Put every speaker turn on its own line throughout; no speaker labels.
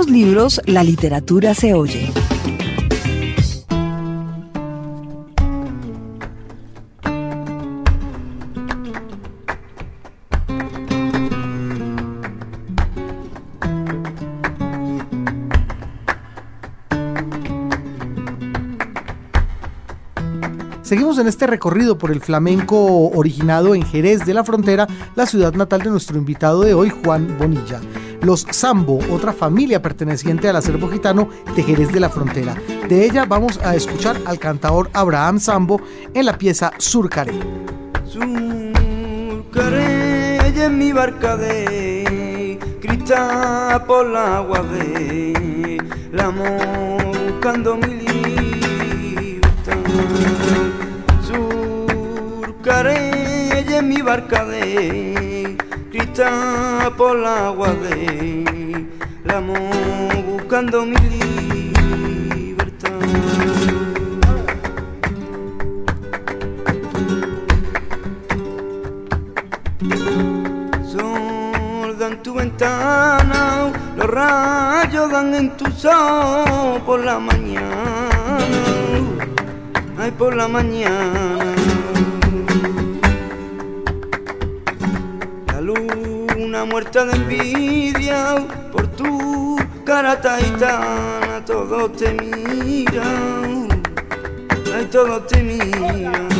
los libros, la literatura se oye.
Seguimos en este recorrido por el flamenco originado en Jerez de la Frontera, la ciudad natal de nuestro invitado de hoy, Juan Bonilla. Los Sambo, otra familia perteneciente al acervo gitano de Jerez de la Frontera. De ella vamos a escuchar al cantador Abraham Sambo en la pieza Surcaré.
Surcaré en mi barca de cristal por la agua de la buscando mi libertad surcaré en mi barca de cristal por la agua de la buscando mi libertad. Sol dan tu ventana, los rayos dan en tu sol por la mañana, ay por la mañana. Una muerta de envidia por tu cara taitana, todos te miran, ay, todos te miran.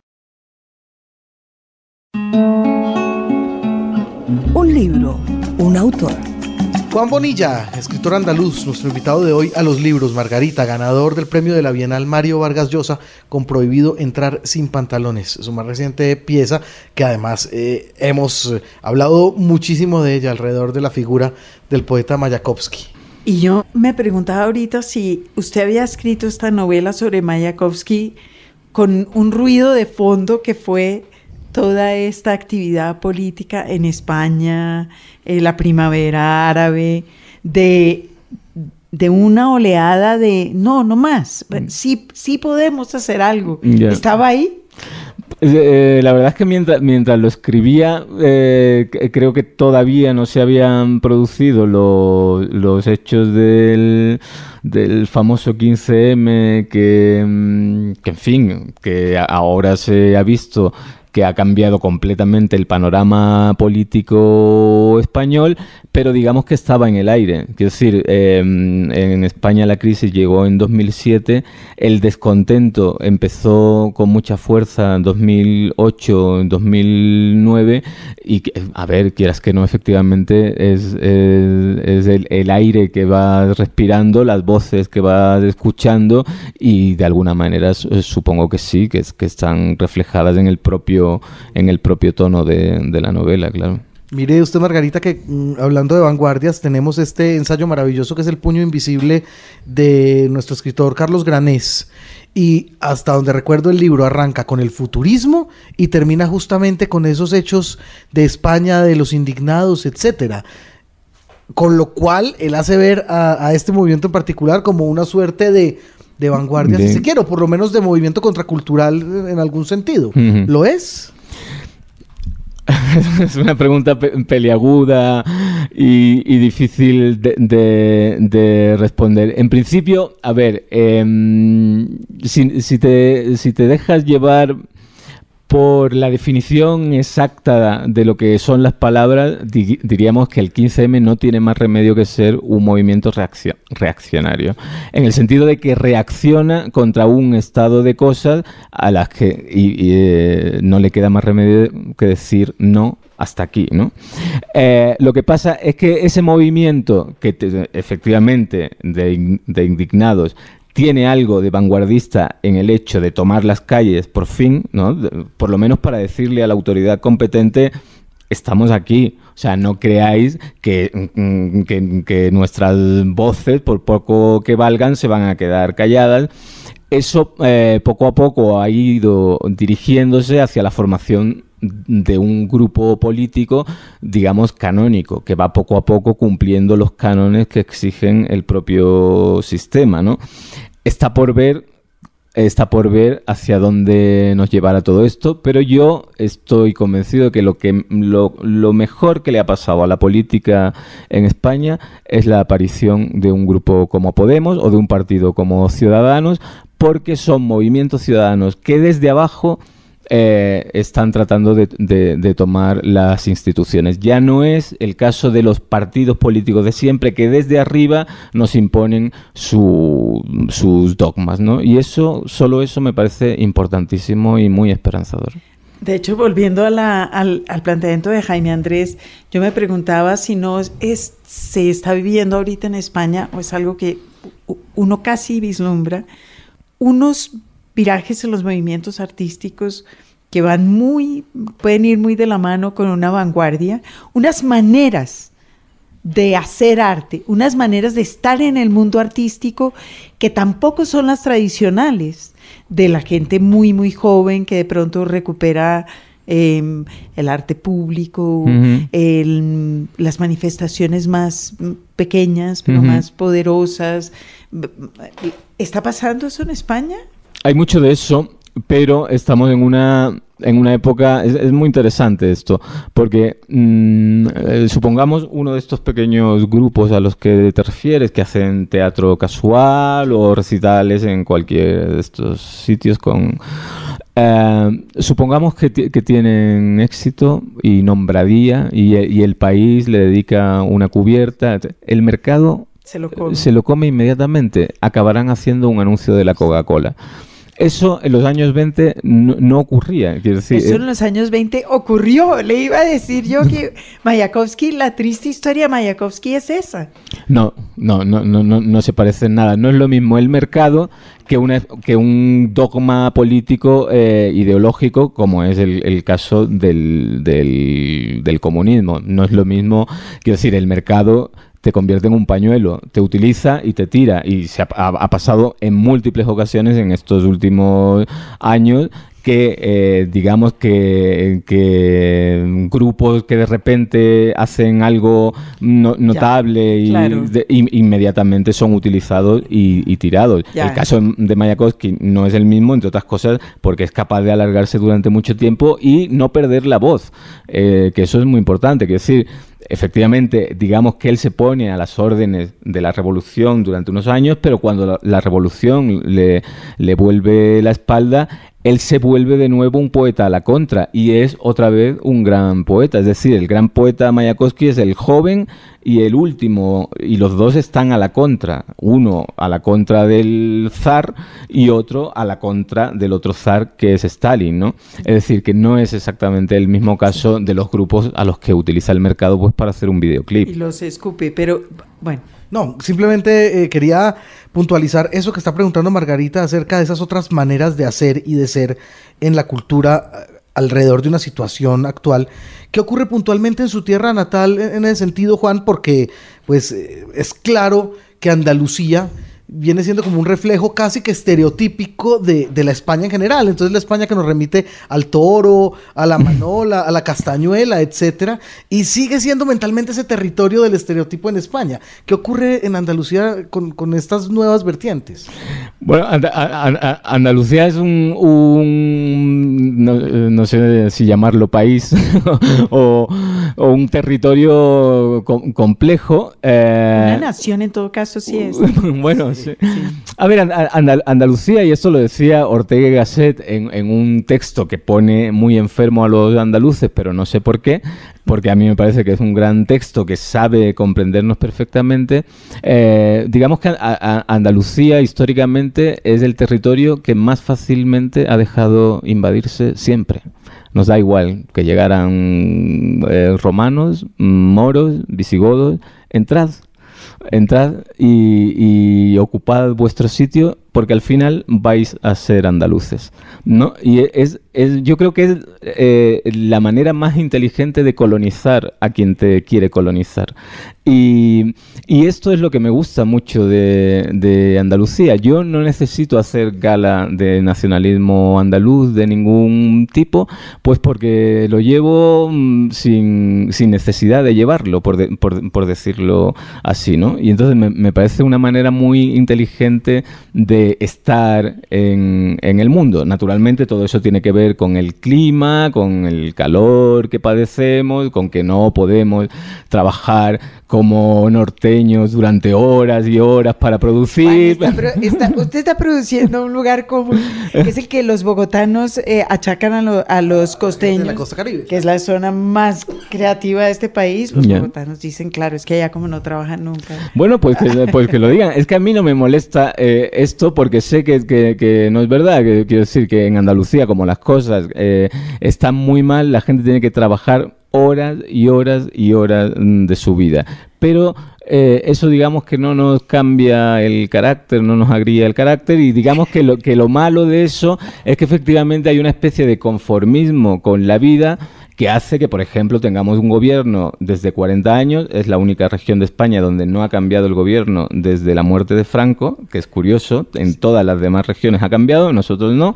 Un libro, un autor.
Juan Bonilla, escritor andaluz, nuestro invitado de hoy a los libros, Margarita, ganador del premio de la Bienal Mario Vargas Llosa con Prohibido Entrar sin Pantalones, su más reciente pieza que además eh, hemos eh, hablado muchísimo de ella alrededor de la figura del poeta Mayakovsky.
Y yo me preguntaba ahorita si usted había escrito esta novela sobre Mayakovsky con un ruido de fondo que fue toda esta actividad política en España, eh, la primavera árabe, de, de, una oleada de, no, no más, sí, sí podemos hacer algo. ¿Estaba ahí?
Eh, la verdad es que mientras, mientras lo escribía, eh, creo que todavía no se habían producido los hechos del, del famoso 15M que, mm, que, en fin, que ahora se ha visto que ha cambiado completamente el panorama político español, pero digamos que estaba en el aire. Quiero decir, em, en España la crisis llegó en 2007, el descontento empezó con mucha fuerza en 2008, en 2009, y a ver, quieras que no, efectivamente es, es, el, aire que va respirando, las voces que va escuchando, y de alguna manera supongo que sí, que, que están reflejadas en el propio, en el propio tono de, la novela, claro.
Mire usted, Margarita, que mm, hablando de vanguardias, tenemos este ensayo maravilloso que es El puño invisible de nuestro escritor Carlos Granés. Y hasta donde recuerdo el libro arranca con el futurismo y termina justamente con esos hechos de España, de los indignados, etcétera. Con lo cual él hace ver a, este movimiento en particular como una suerte de, de vanguardia, si se quiere, o por lo menos de movimiento contracultural en algún sentido. ¿Lo es?
es una pregunta peliaguda. y, difícil de, responder. En principio, a ver, em, si, te, si te dejas llevar por la definición exacta de lo que son las palabras, diríamos que el 15M no tiene más remedio que ser un movimiento reaccionario, en el sentido de que reacciona contra un estado de cosas a las que eh, no le queda más remedio que decir no hasta aquí, ¿no? Eh, lo que pasa es que ese movimiento que efectivamente de indignados tiene algo de vanguardista en el hecho de tomar las calles por fin, ¿no? por lo menos para decirle a la autoridad competente, estamos aquí. O sea, no creáis que, mm, que, nuestras voces, por poco que valgan, se van a quedar calladas. Eso eh, poco a poco ha ido dirigiéndose hacia la formación de un grupo político, digamos, canónico, que va poco a poco cumpliendo los cánones que exigen el propio sistema, ¿no? Está por ver está por ver hacia dónde nos llevará todo esto, pero yo estoy convencido de que lo, que lo, lo, mejor que le ha pasado a la política en España es la aparición de un grupo como Podemos o de un partido como Ciudadanos, porque son movimientos ciudadanos que desde abajo eh, están tratando de, tomar las instituciones. Ya no es el caso de los partidos políticos de siempre que desde arriba nos imponen sus dogmas, ¿no? Y eso, solo eso me parece importantísimo y muy esperanzador.
De hecho, volviendo al, al, planteamiento de Jaime Andrés, yo me preguntaba si no es, se está viviendo ahorita en España, o es algo que uno casi vislumbra, unos virajes en los movimientos artísticos que van muy, pueden ir muy de la mano con una vanguardia, unas maneras de hacer arte, unas maneras de estar en el mundo artístico que tampoco son las tradicionales de la gente muy, muy joven que de pronto recupera em, el arte público, las manifestaciones más pequeñas, pero más poderosas. ¿Está pasando eso en España?
Hay mucho de eso, pero estamos en una en una época es, muy interesante esto porque mm, eh, supongamos uno de estos pequeños grupos a los que te refieres que hacen teatro casual o recitales en cualquier de estos sitios con eh, supongamos que, tienen éxito y nombradía y, y, el país le dedica una cubierta el mercado se lo come, se lo come inmediatamente acabarán haciendo un anuncio de la Coca-Cola eso en los años 20 no, ocurría. Quiero decir,
Eso en los años 20 ocurrió. Le iba a decir yo que Mayakovsky, la triste historia de Mayakovsky es esa.
No, no, no, no, no, no se parece en nada. No es lo mismo el mercado que, una, que un dogma político eh, ideológico como es el, caso del, del, del comunismo. No es lo mismo, quiero decir, el mercado te convierte en un pañuelo, te utiliza y te tira. Y se ha, pasado en múltiples ocasiones en estos últimos años que eh, digamos que, grupos que de repente hacen algo notable y inmediatamente son utilizados y, tirados. El caso de Mayakovsky no es el mismo, entre otras cosas, porque es capaz de alargarse durante mucho tiempo y no perder la voz, eh, que eso es muy importante. Que decir, efectivamente, digamos que él se pone a las órdenes de la revolución durante unos años, pero cuando la, revolución le, le, vuelve la espalda, él se vuelve de nuevo un poeta a la contra y es otra vez un gran poeta. Es decir, el gran poeta Mayakovsky es el joven y el último, y los dos están a la contra. Uno a la contra del zar y otro a la contra del otro zar que es Stalin, ¿no? Es decir, que no es exactamente el mismo caso de los grupos a los que utiliza el mercado pues para hacer un videoclip.
Y los escupe, pero bueno.
No, simplemente eh, quería puntualizar eso que está preguntando Margarita acerca de esas otras maneras de hacer y de ser en la cultura alrededor de una situación actual. ¿Qué ocurre puntualmente en su tierra natal en ese sentido, Juan? Porque pues eh, es claro que Andalucía viene siendo como un reflejo casi que estereotípico de, de, la España en general. Entonces la España que nos remite al toro, a la manola, a la castañuela, etcétera, y sigue siendo mentalmente ese territorio del estereotipo en España. ¿Qué ocurre en Andalucía con, con estas nuevas vertientes?
Bueno, And Andalucía es un, un no, no, sé si llamarlo país o, o, un territorio com complejo.
Eh... Una nación en todo caso sí es.
bueno, sí, sí. A ver, And Andalucía, y esto lo decía Ortega y Gasset en, en un texto que pone muy enfermo a los andaluces, pero no sé por qué, porque a mí me parece que es un gran texto que sabe comprendernos perfectamente. Eh, digamos que a, a Andalucía históricamente es el territorio que más fácilmente ha dejado invadirse siempre. Nos da igual que llegaran eh, romanos, moros, visigodos, entrad, entrad y, y ocupad vuestro sitio porque al final vais a ser andaluces, ¿no? Y es, es yo creo que es eh, la manera más inteligente de colonizar a quien te quiere colonizar. Y, y esto es lo que me gusta mucho de, de, Andalucía. Yo no necesito hacer gala de nacionalismo andaluz de ningún tipo, pues porque lo llevo mm, sin, sin, necesidad de llevarlo, por, por, por, decirlo así, ¿no? Y entonces me, me parece una manera muy inteligente de estar en, en, el mundo. Naturalmente todo eso tiene que ver con el clima, con el calor que padecemos, con que no podemos trabajar como norteños durante horas y horas para producir.
Está, está, usted está produciendo un lugar común, que es el que los bogotanos eh, achacan a, lo, a, los costeños,
la costa caribe.
que es la zona más creativa de este país. Los yeah. bogotanos dicen, claro, es que allá como no trabajan nunca.
Bueno, pues que, pues que lo digan. Es que a mí no me molesta eh, esto porque sé que, que, que, no es verdad. Que, quiero decir que en Andalucía, como las cosas eh, están muy mal, la gente tiene que trabajar horas y horas y horas de su vida. Pero eh, eso digamos que no nos cambia el carácter, no nos agría el carácter y digamos que lo, que lo malo de eso es que efectivamente hay una especie de conformismo con la vida que hace que, por ejemplo, tengamos un gobierno desde 40 años, es la única región de España donde no ha cambiado el gobierno desde la muerte de Franco, que es curioso, en todas las demás regiones ha cambiado, nosotros no,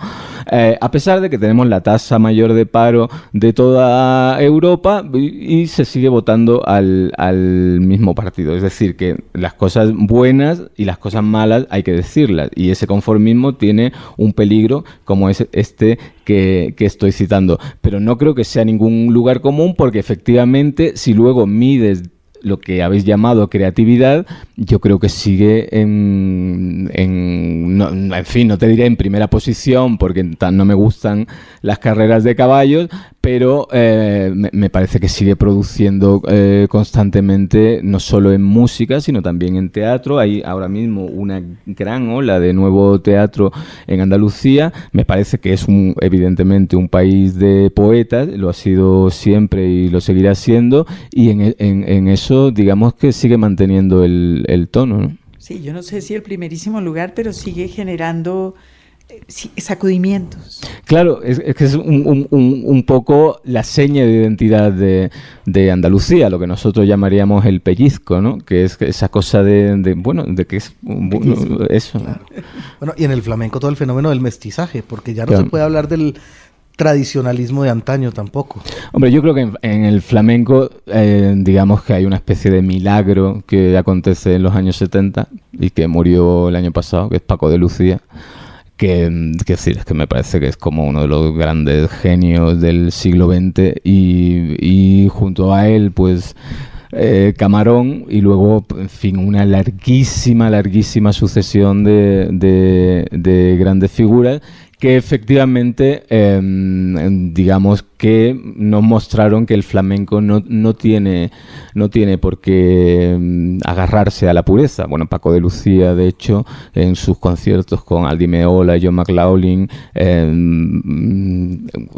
eh, a pesar de que tenemos la tasa mayor de paro de toda Europa y, y se sigue votando al, al, mismo partido. Es decir, que las cosas buenas y las cosas malas hay que decirlas, y ese conformismo tiene un peligro como es este que, que estoy citando, pero no creo que sea ningún lugar común porque efectivamente si luego mides lo que habéis llamado creatividad, yo creo que sigue en, en, no, en fin, no te diré en primera posición porque no me gustan las carreras de caballos, pero eh, me, parece que sigue produciendo eh, constantemente, no solo en música, sino también en teatro. Hay ahora mismo una gran ola de nuevo teatro en Andalucía. Me parece que es un, evidentemente un país de poetas, lo ha sido siempre y lo seguirá siendo, y en, en eso, digamos que sigue manteniendo el, el tono. ¿no?
Sí, yo no sé si el primerísimo lugar, pero sigue generando sacudimientos.
Claro, es, es que es un, un, un, poco la seña de identidad de, de, Andalucía, lo que nosotros llamaríamos el pellizco, ¿no? Que es esa cosa de, de bueno, de que es bueno, eso.
Claro. Bueno, y en el flamenco todo el fenómeno del mestizaje, porque ya no claro. se puede hablar del tradicionalismo de antaño tampoco.
Hombre, yo creo que en, el flamenco, eh, digamos que hay una especie de milagro que acontece en los años 70 y que murió el año pasado, que es Paco de Lucía que, que decir, es que me parece que es como uno de los grandes genios del siglo XX y, junto a él, pues eh, Camarón y luego, en fin, una larguísima, larguísima sucesión de, de grandes figuras que efectivamente, eh, digamos que nos mostraron que el flamenco no, no, tiene, no tiene por qué eh, agarrarse a la pureza. Bueno, Paco de Lucía, de hecho, en sus conciertos con Aldi Meola y John McLaughlin,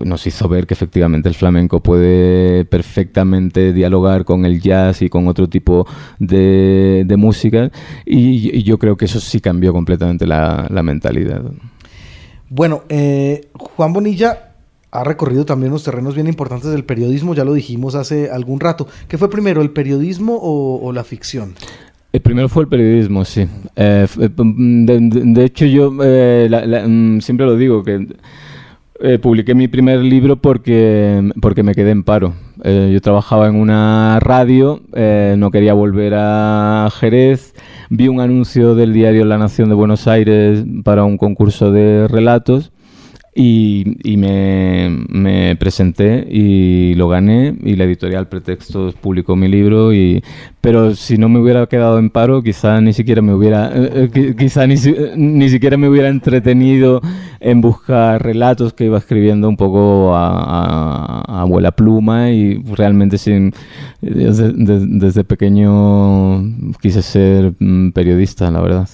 nos hizo ver que efectivamente el flamenco puede perfectamente dialogar con el jazz y con otro tipo de, música. Y, y, yo creo que eso sí cambió completamente la mentalidad.
Bueno, eh, Juan Bonilla ha recorrido también unos terrenos bien importantes del periodismo, ya lo dijimos hace algún rato. ¿Qué fue primero, el periodismo o, la ficción?
El primero fue el periodismo, sí. Eh, eh, mm, de, hecho, yo eh, mm, siempre lo digo, que eh, publiqué mi primer libro porque, porque me quedé en paro. Eh, yo trabajaba en una radio, eh, no quería volver a Jerez, vi un anuncio del diario La Nación de Buenos Aires para un concurso de relatos y, me, me presenté y lo gané y la editorial Pretextos publicó mi libro y pero si no me hubiera quedado en paro quizá ni siquiera me hubiera eh, eh, qui- quizá ni, eh, ni siquiera me hubiera entretenido en buscar relatos que iba escribiendo un poco a, a- a abuela pluma y realmente sin desde, de- desde pequeño quise ser mm, periodista la verdad.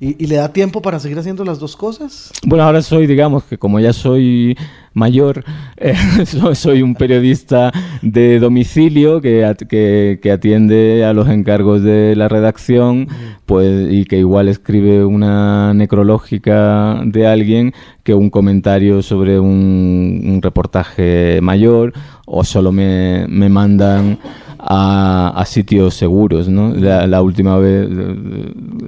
¿Y, y le da tiempo para seguir haciendo las dos cosas?
bueno, ahora soy, digamos, que como ya soy mayor, eh, so- soy un periodista de domicilio que, at- que, que atiende a los encargos de la redacción pues, y que igual escribe una necrológica de alguien que un comentario sobre un, un reportaje mayor o solo me, me mandan a, a sitios seguros, ¿no? La, la última vez,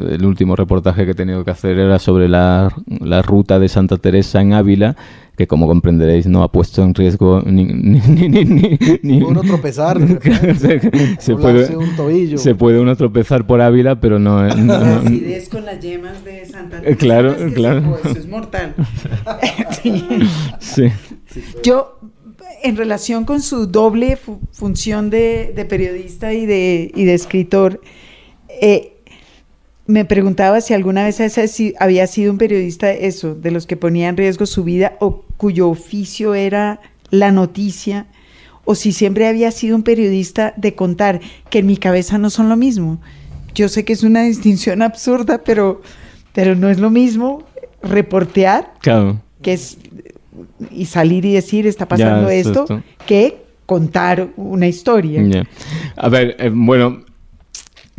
el último reportaje que he tenido que hacer era sobre la, la ruta de Santa Teresa en Ávila, que como comprenderéis no ha puesto en riesgo ni... ni, ni, ni, ni- ni-
Uno tropezar, de repente,
se, se puede,
un tobillo.
se puede uno tropezar por Ávila, pero no... no-
La
no-
acidez con las yemas de Santa
Eh, claro,
Es que
claro.
Eso, eso es mortal. Sí.
sí.
Yo, en relación con su doble fu- función de, de periodista y de, y de escritor, eh, me preguntaba si alguna vez había sido un periodista eso, de los que ponía en riesgo su vida o cuyo oficio era la noticia, o si siempre había sido un periodista de contar, que en mi cabeza no son lo mismo. Yo sé que es una distinción absurda, pero, pero no es lo mismo reportear
Claro.
que es y salir y decir está pasando
Ya, es
esto,
esto.
que contar una historia.
Ya. A ver, eh, bueno,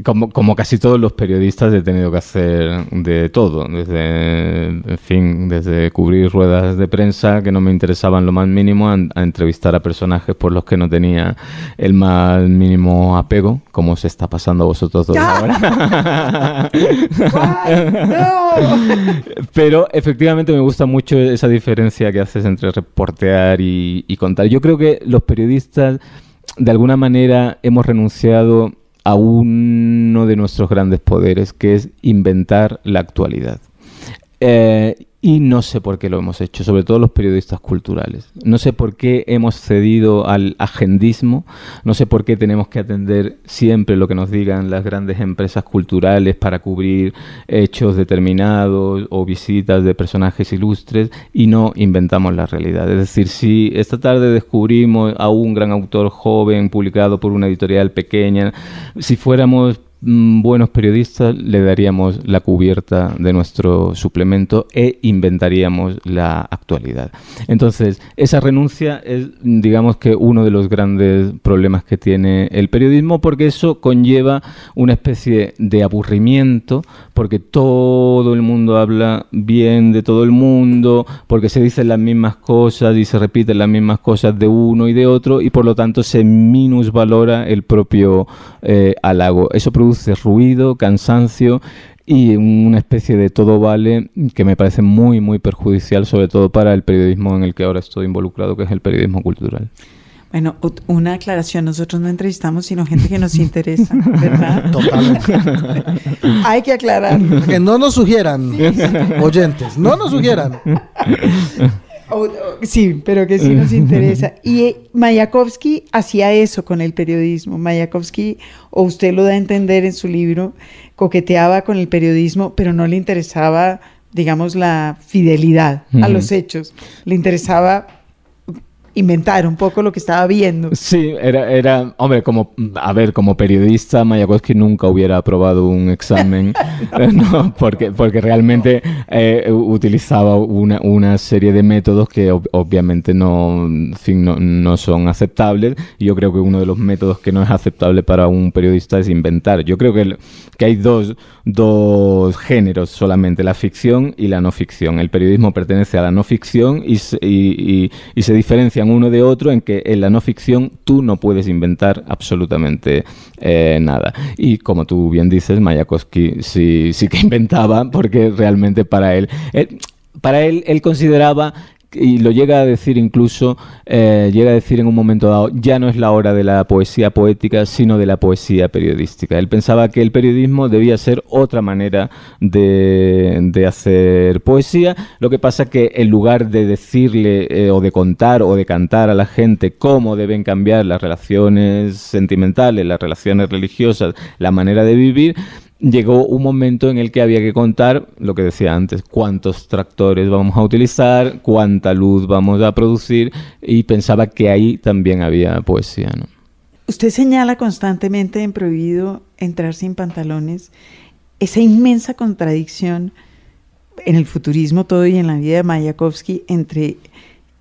como, como casi todos los periodistas he tenido que hacer de todo, desde, en fin, desde cubrir ruedas de prensa que no me interesaban lo más mínimo, a, a entrevistar a personajes por los que no tenía el más mínimo apego, como se está pasando a vosotros dos ahora. Pero efectivamente me gusta mucho esa diferencia que haces entre reportear y, y contar. Yo creo que los periodistas, de alguna manera, hemos renunciado a uno de nuestros grandes poderes, que es inventar la actualidad. Eh, y no sé por qué lo hemos hecho, sobre todo los periodistas culturales. No sé por qué hemos cedido al agendismo, no sé por qué tenemos que atender siempre lo que nos digan las grandes empresas culturales para cubrir hechos determinados o visitas de personajes ilustres y no inventamos la realidad. Es decir, si esta tarde descubrimos a un gran autor joven publicado por una editorial pequeña, si fuéramos buenos periodistas le daríamos la cubierta de nuestro suplemento e inventaríamos la actualidad. Entonces, esa renuncia es, digamos que, uno de los grandes problemas que tiene el periodismo, porque eso conlleva una especie de aburrimiento, porque todo el mundo habla bien de todo el mundo, porque se dicen las mismas cosas y se repiten las mismas cosas de uno y de otro, y por lo tanto se minusvalora el propio eh, halago. Eso produce ruido, cansancio y una especie de todo vale que me parece muy, muy perjudicial, sobre todo para el periodismo en el que ahora estoy involucrado, que es el periodismo cultural.
Bueno, una aclaración, nosotros no entrevistamos sino gente que nos interesa, ¿verdad?
Totalmente.
Hay que aclarar.
Que no nos sugieran, oyentes, no nos sugieran.
O- o- sí, pero que sí nos interesa. Y eh, Mayakovsky hacía eso con el periodismo. Mayakovsky, o usted lo da a entender en su libro, coqueteaba con el periodismo, pero no le interesaba, digamos, la fidelidad a los hechos. Le interesaba inventar un poco lo que estaba viendo.
Sí, era, era, hombre, como, a ver, como periodista, Mayakovsky nunca hubiera aprobado un examen, eh, no, porque, porque realmente eh, u- utilizaba una, una serie de métodos que ob- obviamente no, en fin, no, no son aceptables. Y yo creo que uno de los métodos que no es aceptable para un periodista es inventar. Yo creo que, el- que hay dos, dos géneros solamente, la ficción y la no ficción. El periodismo pertenece a la no ficción y y, y- y se diferencian uno de otro en que en la no ficción tú no puedes inventar absolutamente eh, nada. Y como tú bien dices, Mayakovsky sí, sí que inventaba porque realmente para él, él para él, él consideraba y lo llega a decir incluso, eh, llega a decir en un momento dado, ya no es la hora de la poesía poética, sino de la poesía periodística. Él pensaba que el periodismo debía ser otra manera de, de hacer poesía, lo que pasa que en lugar de decirle eh, o de contar o de cantar a la gente cómo deben cambiar las relaciones sentimentales, las relaciones religiosas, la manera de vivir, llegó un momento en el que había que contar lo que decía antes, cuántos tractores vamos a utilizar, cuánta luz vamos a producir y pensaba que ahí también había poesía. ¿no?
Usted señala constantemente en Prohibido entrar sin pantalones esa inmensa contradicción en el futurismo todo y en la vida de Mayakovsky entre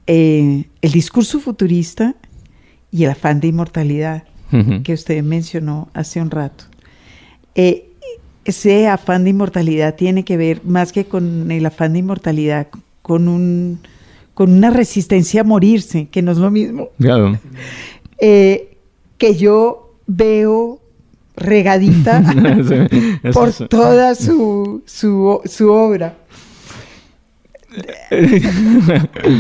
eh, el discurso futurista y el afán de inmortalidad que usted mencionó hace un rato. Eh, ese afán de inmortalidad tiene que ver más que con el afán de inmortalidad, con un con una resistencia a morirse, que no es lo mismo.
Claro.
Eh, que yo veo regadita por toda su, su, su obra.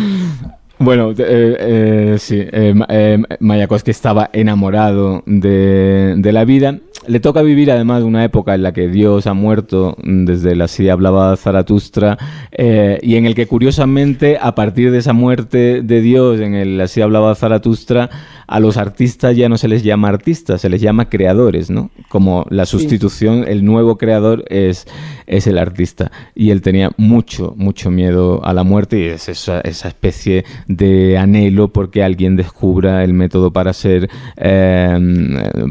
Bueno, eh, eh, sí, eh, Ma- eh, Mayakovsky estaba enamorado de, de la vida. Le toca vivir además una época en la que Dios ha muerto, mm, desde la así hablaba Zaratustra, eh, y en el que curiosamente, a partir de esa muerte de Dios, en el así hablaba Zaratustra, a los artistas ya no se les llama artistas, se les llama creadores, ¿no? Como la sustitución, el nuevo creador es, es el artista. Y él tenía mucho, mucho miedo a la muerte y es esa, esa especie de anhelo porque alguien descubra el método para ser, eh,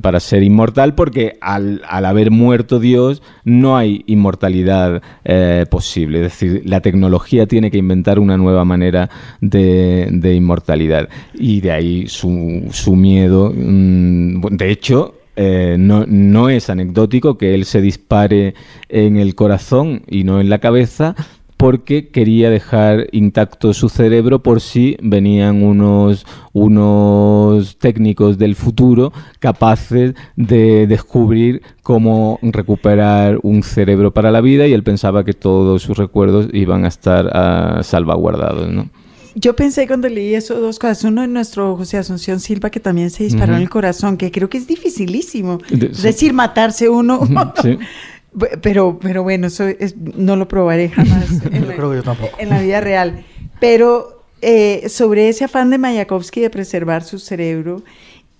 para ser inmortal, porque al, haber muerto Dios no hay inmortalidad eh, posible. Es decir, la tecnología tiene que inventar una nueva manera de, inmortalidad. Y de ahí su, su miedo. mm, De hecho, eh, no, no es anecdótico que él se dispare en el corazón y no en la cabeza porque quería dejar intacto su cerebro por si venían unos, unos técnicos del futuro capaces de descubrir cómo recuperar un cerebro para la vida y él pensaba que todos sus recuerdos iban a estar ah, salvaguardados, ¿no?
Yo pensé cuando leí eso dos cosas. Uno en nuestro José Asunción Silva, que también se disparó en
Ujú.
el corazón, que creo que es dificilísimo.
De-
decir, matarse uno.
Sí.
Pero, pero bueno, eso es- no lo probaré jamás en, la,
creo que yo tampoco.
en la vida real. Pero eh, sobre ese afán de Mayakovsky de preservar su cerebro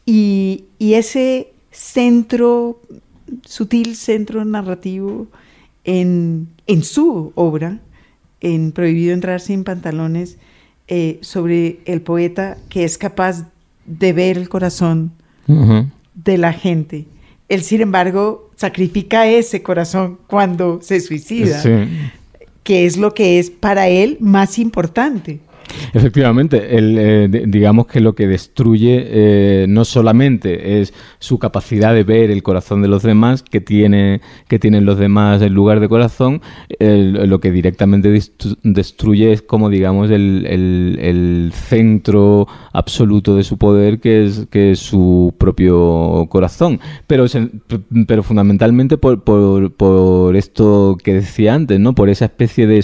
y, y ese centro, sutil centro narrativo en, en su obra, en Prohibido entrar sin pantalones, eh, sobre el poeta que es capaz de ver el corazón de la gente. Él, sin embargo, sacrifica ese corazón cuando se suicida,
Sí.
que es lo que es para él más importante.
Efectivamente, el, eh, di- digamos que lo que destruye eh, no solamente es su capacidad de ver el corazón de los demás, que, tiene, que tienen los demás en lugar de corazón, lo que directamente destru- destruye es como, digamos, el, el- el centro absoluto de su poder, que es, que es su propio corazón. Pero, pero fundamentalmente por, por, por esto que decía antes, ¿no? Por esa especie de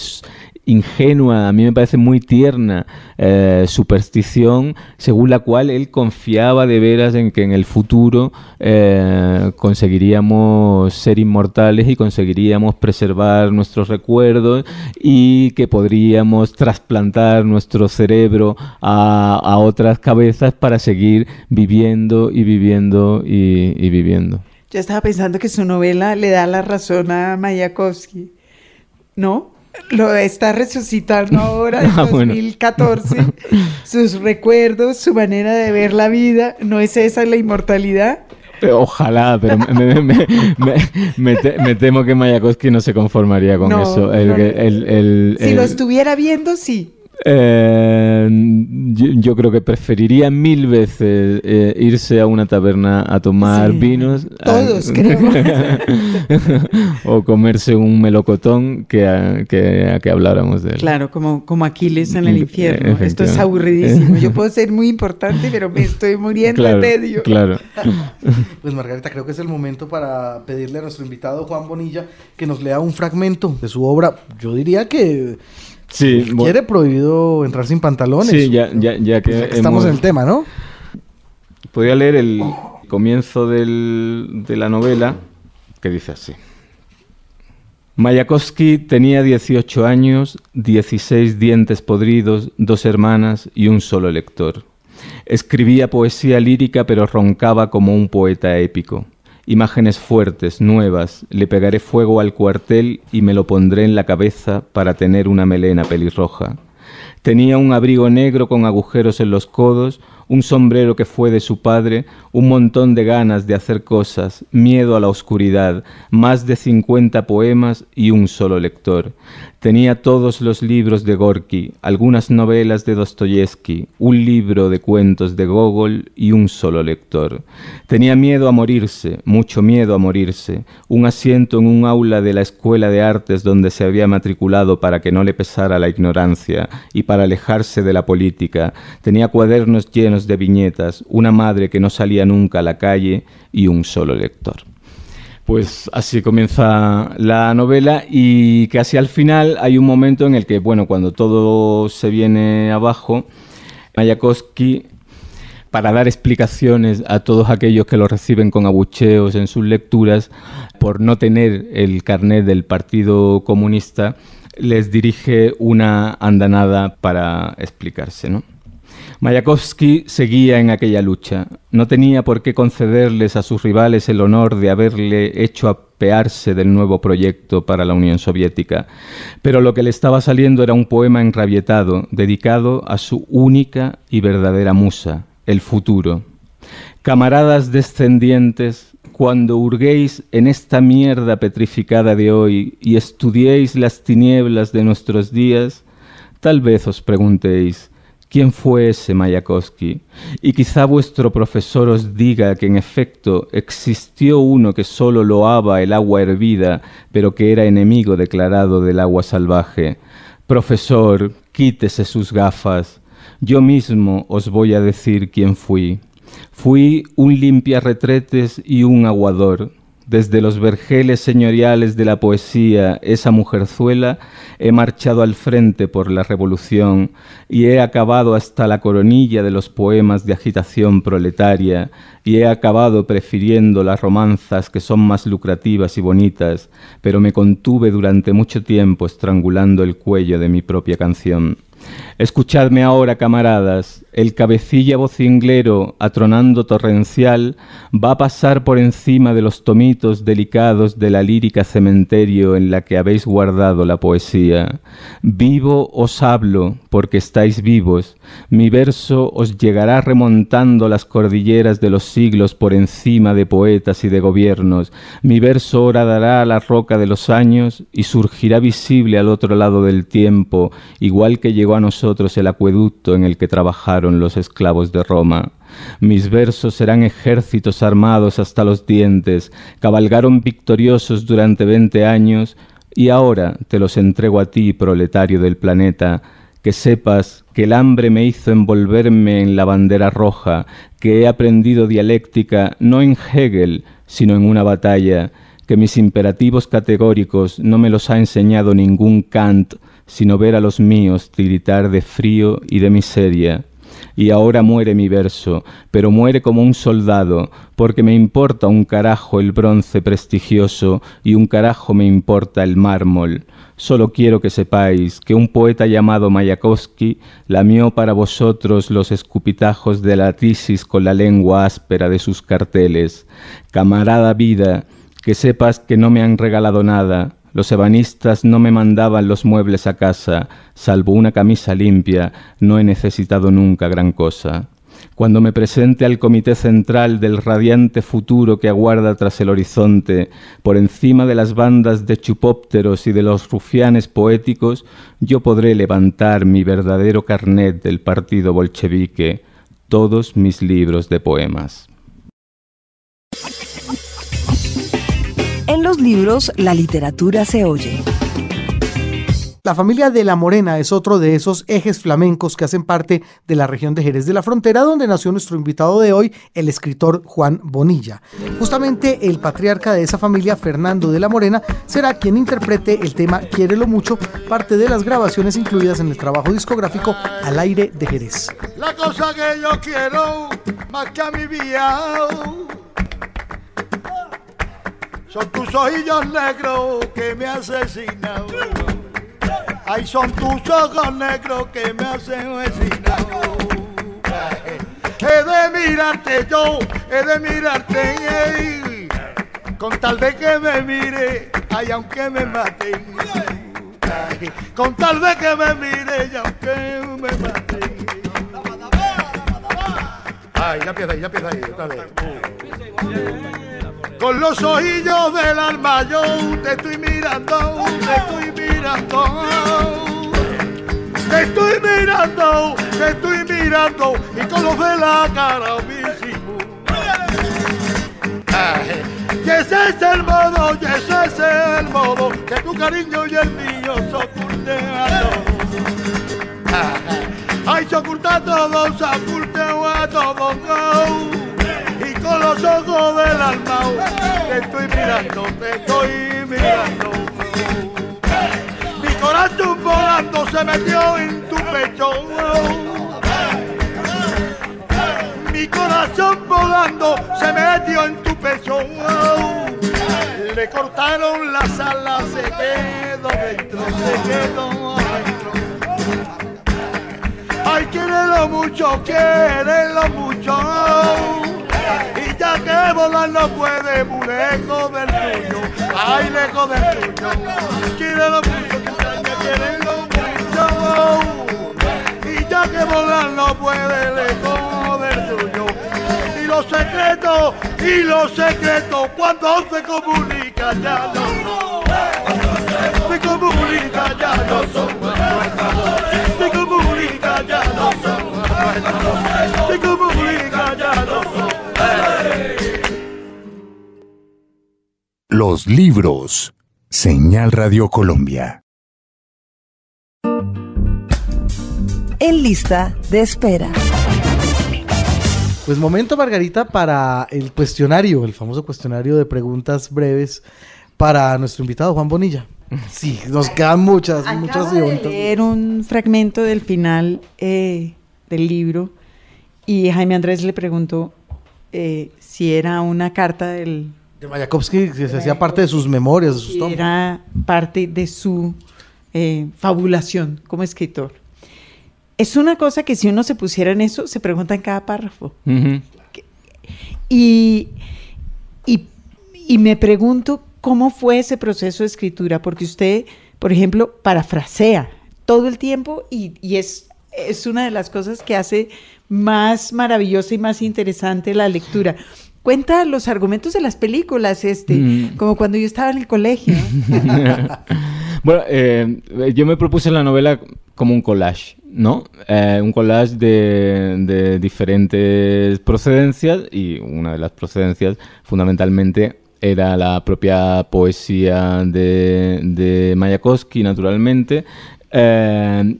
ingenua, a mí me parece muy tierna eh, superstición según la cual él confiaba de veras en que en el futuro eh, conseguiríamos ser inmortales y conseguiríamos preservar nuestros recuerdos y que podríamos trasplantar nuestro cerebro a, a otras cabezas para seguir viviendo y viviendo y, y viviendo.
Yo estaba pensando que su novela le da la razón a Mayakovsky, ¿no? Lo está resucitando ahora en
Ah, bueno.
2014. Sus recuerdos, su manera de ver la vida, ¿no es esa la inmortalidad?
Ojalá, pero me, me- me- me- me te- me temo que Mayakovsky no se conformaría con
No,
eso. El-
no,
el- el-
Si lo estuviera viendo, sí.
Eh, yo, yo creo que preferiría mil veces eh, irse a una taberna a tomar
Sí,
vinos
todos,
a-
creo.
o comerse un melocotón que a que, a que habláramos de él.
Claro, como, como Aquiles en el
Mm,
infierno. Esto es aburridísimo. Yo puedo ser muy importante, pero me estoy muriendo
Claro,
de tedio.
claro.
Pues Margarita, creo que es el momento para pedirle a nuestro invitado Juan Bonilla que nos lea un fragmento de su obra. Yo diría que
Sí,
quiere prohibido entrar sin pantalones.
sí, ya, ya, ya que
Ya que estamos
hemos-
en el tema, ¿no?
Podría leer el comienzo del- de la novela, que dice así. Mayakovsky tenía 18 años, 16 dientes podridos, dos hermanas y un solo lector. Escribía poesía lírica pero roncaba como un poeta épico. Imágenes fuertes, nuevas, le pegaré fuego al cuartel y me lo pondré en la cabeza para tener una melena pelirroja. Tenía un abrigo negro con agujeros en los codos, un sombrero que fue de su padre, un montón de ganas de hacer cosas, miedo a la oscuridad, más de 50 poemas y un solo lector. Tenía todos los libros de Gorky, algunas novelas de Dostoyevsky, un libro de cuentos de Gogol y un solo lector. Tenía miedo a morirse, mucho miedo a morirse, un asiento en un aula de la Escuela de Artes donde se había matriculado para que no le pesara la ignorancia y para alejarse de la política. Tenía cuadernos llenos de viñetas, una madre que no salía nunca a la calle y un solo lector. Pues así comienza la novela y casi al final hay un momento en el que, bueno, cuando todo se viene abajo, Mayakovsky, para dar explicaciones a todos aquellos que lo reciben con abucheos en sus lecturas, por no tener el carnet del Partido Comunista, les dirige una andanada para explicarse, ¿no? Mayakovsky seguía en aquella lucha. No tenía por qué concederles a sus rivales el honor de haberle hecho apearse del nuevo proyecto para la Unión Soviética. Pero lo que le estaba saliendo era un poema enrabietado, dedicado a su única y verdadera musa, el futuro. Camaradas descendientes, cuando hurguéis en esta mierda petrificada de hoy y estudiéis las tinieblas de nuestros días, tal vez os preguntéis, ¿Quién fue ese Mayakovsky? Y quizá vuestro profesor os diga que en efecto existió uno que solo loaba el agua hervida, pero que era enemigo declarado del agua salvaje. Profesor, quítese sus gafas. Yo mismo os voy a decir quién fui. Fui un limpiarretretes y un aguador. Desde los vergeles señoriales de la poesía, esa mujerzuela, he marchado al frente por la revolución y he acabado hasta la coronilla de los poemas de agitación proletaria y he acabado prefiriendo las romanzas que son más lucrativas y bonitas, pero me contuve durante mucho tiempo estrangulando el cuello de mi propia canción. Escuchadme ahora, camaradas, el cabecilla vocinglero, atronando torrencial, va a pasar por encima de los tomitos delicados de la lírica cementerio en la que habéis guardado la poesía. Vivo os hablo, porque estáis vivos. Mi verso os llegará remontando las cordilleras de los siglos por encima de poetas y de gobiernos. Mi verso horadará a la roca de los años y surgirá visible al otro lado del tiempo, igual que llegó a nosotros el acueducto en el que trabajaron los esclavos de Roma. Mis versos serán ejércitos armados hasta los dientes, cabalgaron victoriosos durante veinte años, y ahora te los entrego a ti, proletario del planeta, que sepas que el hambre me hizo envolverme en la bandera roja, que he aprendido dialéctica no en Hegel, sino en una batalla, que mis imperativos categóricos no me los ha enseñado ningún Kant, sino ver a los míos tiritar de frío y de miseria. Y ahora muere mi verso, pero muere como un soldado, porque me importa un carajo el bronce prestigioso y un carajo me importa el mármol. Solo quiero que sepáis que un poeta llamado Mayakovsky lamió para vosotros los escupitajos de la tisis con la lengua áspera de sus carteles. Camarada vida, que sepas que no me han regalado nada, los ebanistas no me mandaban los muebles a casa, salvo una camisa limpia, no he necesitado nunca gran cosa. Cuando me presente al comité central del radiante futuro que aguarda tras el horizonte, por encima de las bandas de chupópteros y de los rufianes poéticos, yo podré levantar mi verdadero carnet del partido bolchevique, todos mis libros de poemas.
Los libros, la literatura se oye.
La familia de La Morena es otro de esos ejes flamencos que hacen parte de la región de Jerez de la Frontera, donde nació nuestro invitado de hoy, el escritor Juan Bonilla. Justamente el patriarca de esa familia, Fernando de La Morena, será quien interprete el tema Quiérelo mucho, parte de las grabaciones incluidas en el trabajo discográfico Al aire de Jerez.
La cosa que yo quiero más que a mi vida son tus ojillos negros que me asesinan. Ay, son tus ojos negros que me hacen vecino. He de mirarte yo, he de mirarte con tal de que me mire, ay, aunque me maten. Con tal de que me mire, y aunque me maten. Ay, ya empieza ahí, ya empieza ahí, vez. Con los ojillos del alma yo te estoy mirando, te estoy mirando. Te estoy mirando, te estoy mirando y con los de la cara mismo. Y ese es el modo, y ese es el modo que tu cariño y el mío se todos. Ay, se oculta a todos, se oculta a todos. no. Los ojos del alma te estoy mirando, te estoy mirando. Mi corazón volando se metió en tu pecho. Mi corazón volando se metió en tu pecho. Le cortaron las alas, se quedó dentro, se quedó adentro. Ay, quiérelo mucho, quiérelo mucho. Ya que volar no puede, muy lejos del tuyo. Ay, lejos del tuyo. Quiérelo mucho, quiérelo mucho. Y ya que volar no puede, lejos del tuyo. Y los secretos, y los secretos, cuando se comunican ya no. Se comunica ya no son. Se comunica ya no son.
Los libros. Señal Radio Colombia.
En lista de espera.
Pues momento, Margarita, para el cuestionario, el famoso cuestionario de preguntas breves para nuestro invitado Juan Bonilla. Sí, nos quedan muchas, muchas
Acaba de
preguntas.
leer un fragmento del final eh, del libro y Jaime Andrés le preguntó eh, si era una carta del
De Mayakovsky, que se hacía parte de sus memorias, de sus
si
tomos.
era parte de su eh, fabulación como escritor. Es una cosa que si uno se pusiera en eso, se pregunta en cada párrafo. Y, y me pregunto cómo fue ese proceso de escritura, porque usted, por ejemplo, parafrasea todo el tiempo y, y es, es una de las cosas que hace más maravillosa y más interesante la lectura. Cuenta los argumentos de las películas, este,
Mm.
como cuando yo estaba en el colegio.
Bueno, eh, yo me propuse la novela como un collage, ¿no? Eh, un collage de, de diferentes procedencias y una de las procedencias fundamentalmente era la propia poesía de, de Mayakovsky, naturalmente. Eh,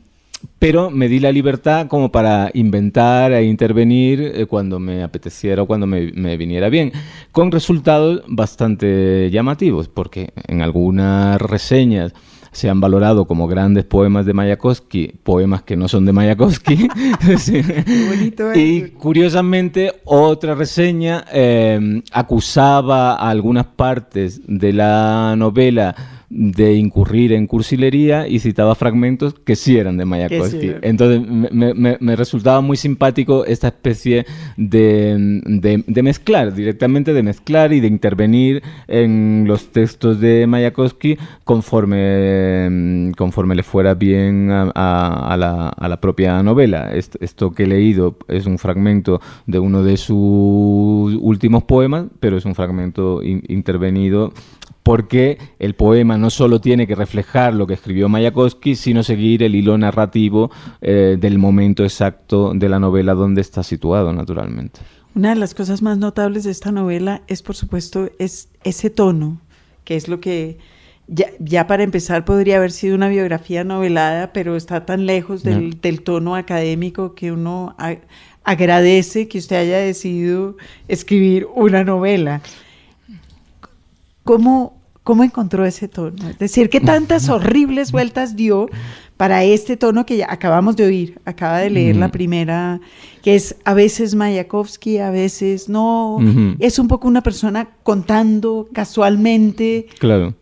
pero me di la libertad como para inventar e intervenir eh, cuando me apeteciera o cuando me, me viniera bien, con resultados bastante llamativos, porque en algunas reseñas se han valorado como grandes poemas de Mayakovsky, poemas que no son de Mayakovsky. Sí.
bonito
y
eso.
curiosamente, otra reseña eh, acusaba a algunas partes de la novela de incurrir en cursilería y citaba fragmentos que sí eran de Mayakovsky.
Sí.
Entonces me, me- me resultaba muy simpático esta especie de, de- de mezclar, directamente de mezclar y de intervenir en los textos de Mayakovsky conforme, conforme le fuera bien a, a- a la, a la propia novela. Est- Esto, que he leído es un fragmento de uno de sus últimos poemas, pero es un fragmento in- intervenido porque el poema no solo tiene que reflejar lo que escribió Mayakovsky, sino seguir el hilo narrativo eh, del momento exacto de la novela donde está situado, naturalmente.
Una de las cosas más notables de esta novela es, por supuesto, es ese tono, que es lo que ya, ya para empezar podría haber sido una biografía novelada, pero está tan lejos del, del tono académico que uno a- agradece que usted haya decidido escribir una novela. ¿Cómo, ¿Cómo encontró ese tono? Es decir, ¿qué tantas horribles vueltas dio para este tono que ya acabamos de oír? Acaba de leer la primera, que es a veces Mayakovsky, a veces no. Es un poco una persona contando casualmente.
Claro.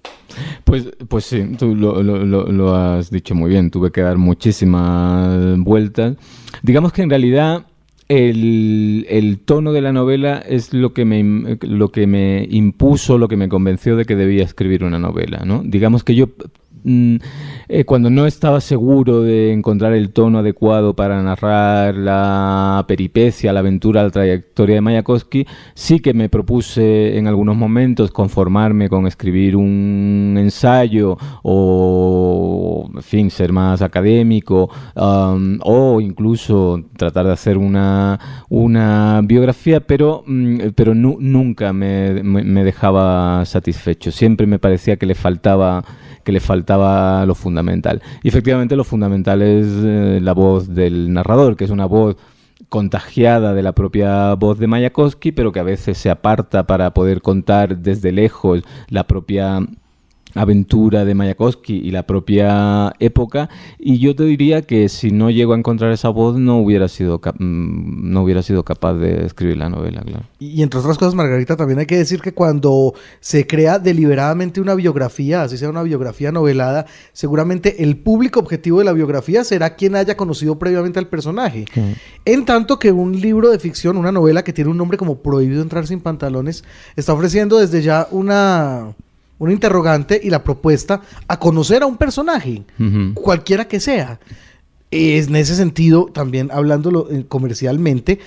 Pues, pues sí, tú lo, lo- lo- lo has dicho muy bien. Tuve que dar muchísimas vueltas. Digamos que en realidad el, el tono de la novela es lo que, me, lo que me impuso, lo que me convenció de que debía escribir una novela. ¿no? Digamos que yo mm, eh, cuando no estaba seguro de encontrar el tono adecuado para narrar la peripecia, la aventura, la trayectoria de Mayakovsky, sí que me propuse en algunos momentos conformarme con escribir un ensayo o, en fin, ser más académico um, o incluso tratar de hacer una, una biografía, pero, mm, pero nu- nunca me- me dejaba satisfecho. Siempre me parecía que le faltaba que le faltaba lo fundamental. Y efectivamente lo fundamental es eh, la voz del narrador, que es una voz contagiada de la propia voz de Mayakovsky, pero que a veces se aparta para poder contar desde lejos la propia aventura de Mayakovsky y la propia época y yo te diría que si no llego a encontrar esa voz no hubiera sido mm, no hubiera sido capaz de escribir la novela claro
Y entre otras cosas, Margarita, también hay que decir que cuando se crea deliberadamente una biografía, así sea una biografía novelada, seguramente el público objetivo de la biografía será quien haya conocido previamente al personaje. En tanto que un libro de ficción, una novela que tiene un nombre como Prohibido entrar sin pantalones, está ofreciendo desde ya una, una interrogante y la propuesta a conocer a un personaje, cualquiera que sea. Es, en ese sentido, también hablándolo eh, comercialmente,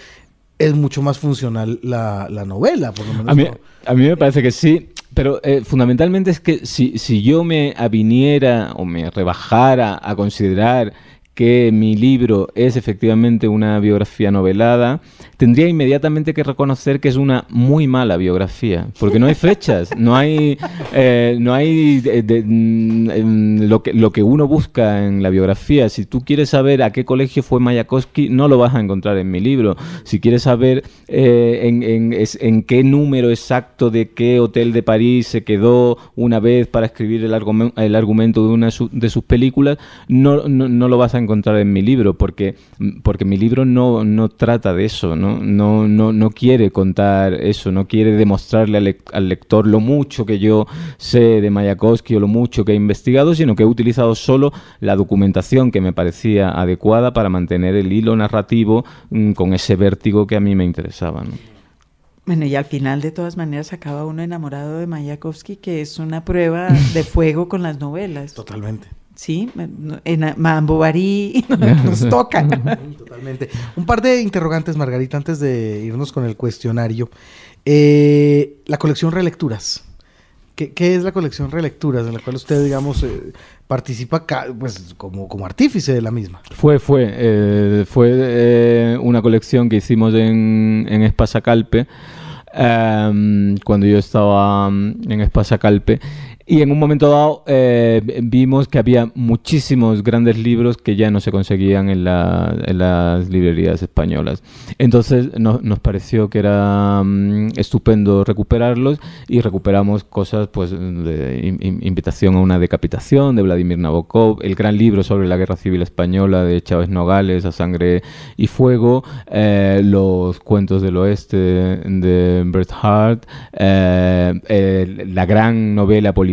es mucho más funcional la, la novela, por lo menos.
A mí,
no.
a mí me parece que sí, pero eh, fundamentalmente es que si, si yo me aviniera o me rebajara a considerar que mi libro es efectivamente una biografía novelada, tendría inmediatamente que reconocer que es una muy mala biografía, porque no hay fechas, no hay, eh, no hay mm, lo, que, lo que uno busca en la biografía. Si tú quieres saber a qué colegio fue Mayakovsky, no lo vas a encontrar en mi libro. Si quieres saber eh, en, en- en qué número exacto de qué hotel de París se quedó una vez para escribir el, argumen- el argumento de una de sus películas, no, no, no lo vas a encontrar en mi libro, porque, porque mi libro no, no trata de eso, ¿no? No, no, no quiere contar eso, no quiere demostrarle al, lec- al lector lo mucho que yo sé de Mayakovsky o lo mucho que he investigado, sino que he utilizado solo la documentación que me parecía adecuada para mantener el hilo narrativo mm, con ese vértigo que a mí me interesaba. ¿no?
Bueno, y al final, de todas maneras, acaba uno enamorado de Mayakovsky, que es una prueba de fuego con las novelas.
Totalmente.
Sí, en Mambo Barí nos toca.
Totalmente. Un par de interrogantes, Margarita, antes de irnos con el cuestionario. Eh, la colección Relecturas. ¿Qué, qué es la colección Relecturas en la cual usted, digamos, eh, participa pues, como, como artífice de la misma?
Fue, fue, eh, fue eh, una colección que hicimos en, en Espasacalpe, em, cuando yo estaba mm, en Espasacalpe, y en un momento dado eh, vimos que había muchísimos grandes libros que ya no se conseguían en, la- en las librerías españolas. Entonces no- nos pareció que era mm, estupendo recuperarlos y recuperamos cosas pues de in- in- invitación a una decapitación de Vladimir Nabokov, el gran libro sobre la guerra civil española de Chávez Nogales, A Sangre y Fuego, eh, los cuentos del oeste de, Bret Hart, eh, la gran novela policial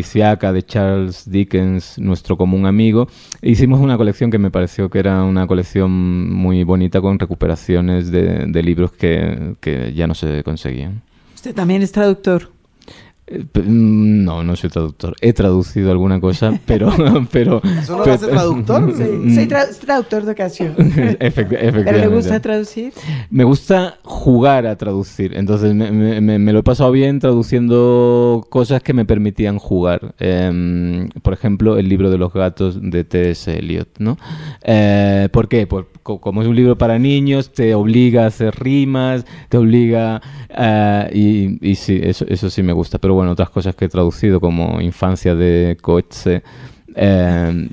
de Charles Dickens, nuestro común amigo. Hicimos una colección que me pareció que era una colección muy bonita con recuperaciones de, de libros que, que ya no se conseguían.
Usted también es traductor.
Mm, No, no soy traductor. He traducido alguna cosa, pero... pero
¿Eso no lo
pe-
hace traductor?
Sí, soy tra- traductor de ocasión.
Efect-
¿Pero le gusta traducir?
Me gusta jugar a traducir, entonces me, me- me- me lo he pasado bien traduciendo cosas que me permitían jugar. Em, por ejemplo, el libro de los gatos de T.S. Eliot, ¿no? Eh, ¿Por qué? Por- como es un libro para niños, te obliga a hacer rimas, te obliga... eh, y, y sí, eso, eso sí me gusta. Pero bueno, otras cosas que he traducido, como Infancia de Coetze, eh,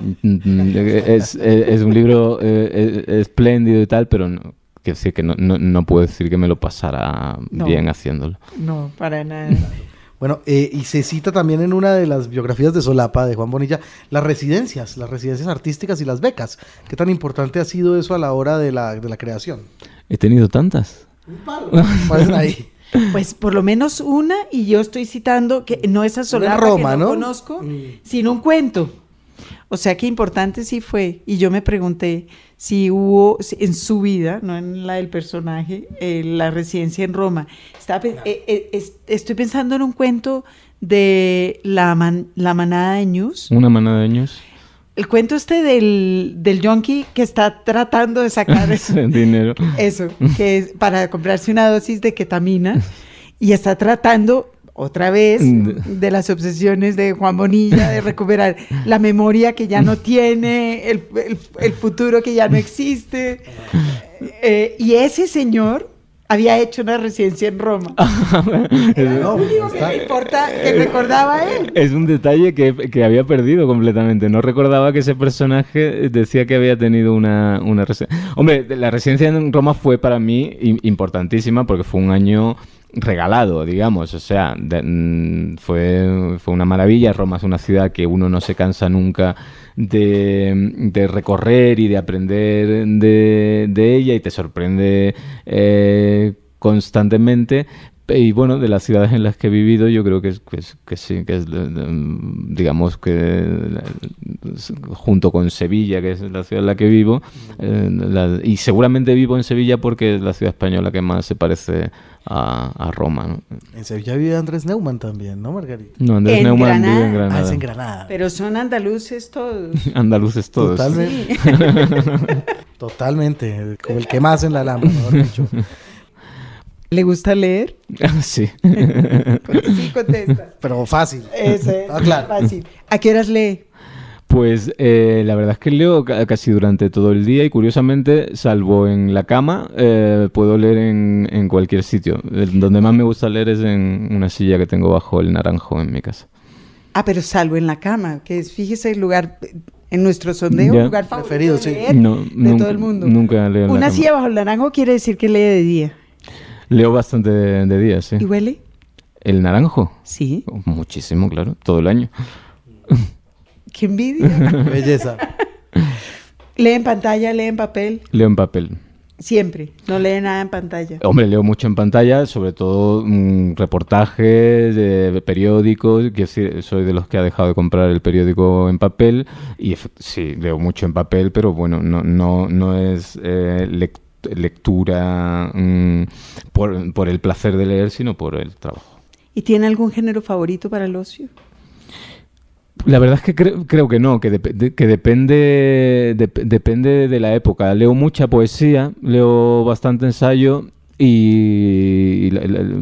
es, es- es un libro eh, es- espléndido y tal, pero no, que decir que no, no, no puedo decir que me lo pasara
No.
bien haciéndolo.
No, para nada.
Bueno, eh, y se cita también en una de las biografías de Solapa, de Juan Bonilla, las residencias, las residencias artísticas y las becas. ¿Qué tan importante ha sido eso a la hora de la, de la creación?
He tenido tantas.
¿Cuáles ahí?
Pues por lo menos una, y yo estoy citando que no esa
Roma,
que no,
¿no?
conozco,
Mm.
sino un cuento. O sea que importante sí fue. Y yo me pregunté si hubo si en su vida, no en la del personaje, eh, la residencia en Roma. Estaba pe- eh, eh, es- estoy pensando en un cuento de la, man- la manada de News.
Una manada de años.
El cuento este del, del yonki que está tratando de sacar eso.
dinero.
Eso, que es para comprarse una dosis de ketamina y está tratando otra vez
Mm.
de las obsesiones de Juan Bonilla de recuperar la memoria que ya no tiene, el, el- el futuro que ya no existe. Eh, y ese señor había hecho una residencia en Roma. Era lo único que le importa, que recordaba él.
Es un detalle que, que había perdido completamente. No recordaba que ese personaje decía que había tenido una, una residencia. Hombre, la residencia en Roma fue para mí im- importantísima porque fue un año regalado, digamos. O sea, de- mm, fue, fue una maravilla. Roma es una ciudad que uno no se cansa nunca de, recorrer y de aprender de, de ella y te sorprende eh, constantemente. Y bueno, de las ciudades en las que he vivido, yo creo que, es, que, es- que sí, que es, digamos que junto con Sevilla, que es la ciudad en la que vivo, eh, la- y seguramente vivo en Sevilla porque es la ciudad española que más se parece a, a Roma. ¿no?
En Sevilla vive Andrés Neumann también, ¿no, Margarita?
No, Andrés
En
Neumann
Granada.
vive en
Ah, es en Granada.
Pero son andaluces todos.
Andaluces todos.
Totalmente.
Sí.
Totalmente. Como el que más en la Alhambra, mejor dicho.
¿Le gusta leer?
sí.
Sí, contesta.
Pero fácil.
Ese es
Ah, claro.
fácil. ¿A qué horas lee?
Pues eh, la verdad es que leo ca- casi durante todo el día y curiosamente, salvo en la cama, eh, puedo leer en, en cualquier sitio. El- donde más me gusta leer es en una silla que tengo bajo el naranjo en mi casa.
Ah, pero salvo en la cama, que es, fíjese, el lugar, en nuestro sondeo,
Ya.
lugar favorito
Preferido,
de
sí.
leer
No,
de
nunca-
todo el mundo.
Nunca leo en la
Una
cama.
silla bajo el naranjo quiere decir que lee de día.
Leo bastante de, de día, sí.
¿Y huele?
¿El naranjo?
Sí.
Muchísimo, claro, todo el año.
¡Qué envidia!
Belleza.
lee en pantalla, lee en papel,
Leo en papel.
siempre. No lee nada en pantalla.
Hombre, leo mucho en pantalla, sobre todo mm, reportajes de periódicos, que soy de los que ha dejado de comprar el periódico en papel y sí, leo mucho en papel, pero bueno, no, no, no es eh, lec- lectura mm, por, por el placer de leer, sino por el trabajo.
¿Y tiene algún género favorito para el ocio?
La verdad es que creo, creo que no, que, de- que depende, dep- depende de la época. Leo mucha poesía, leo bastante ensayo y,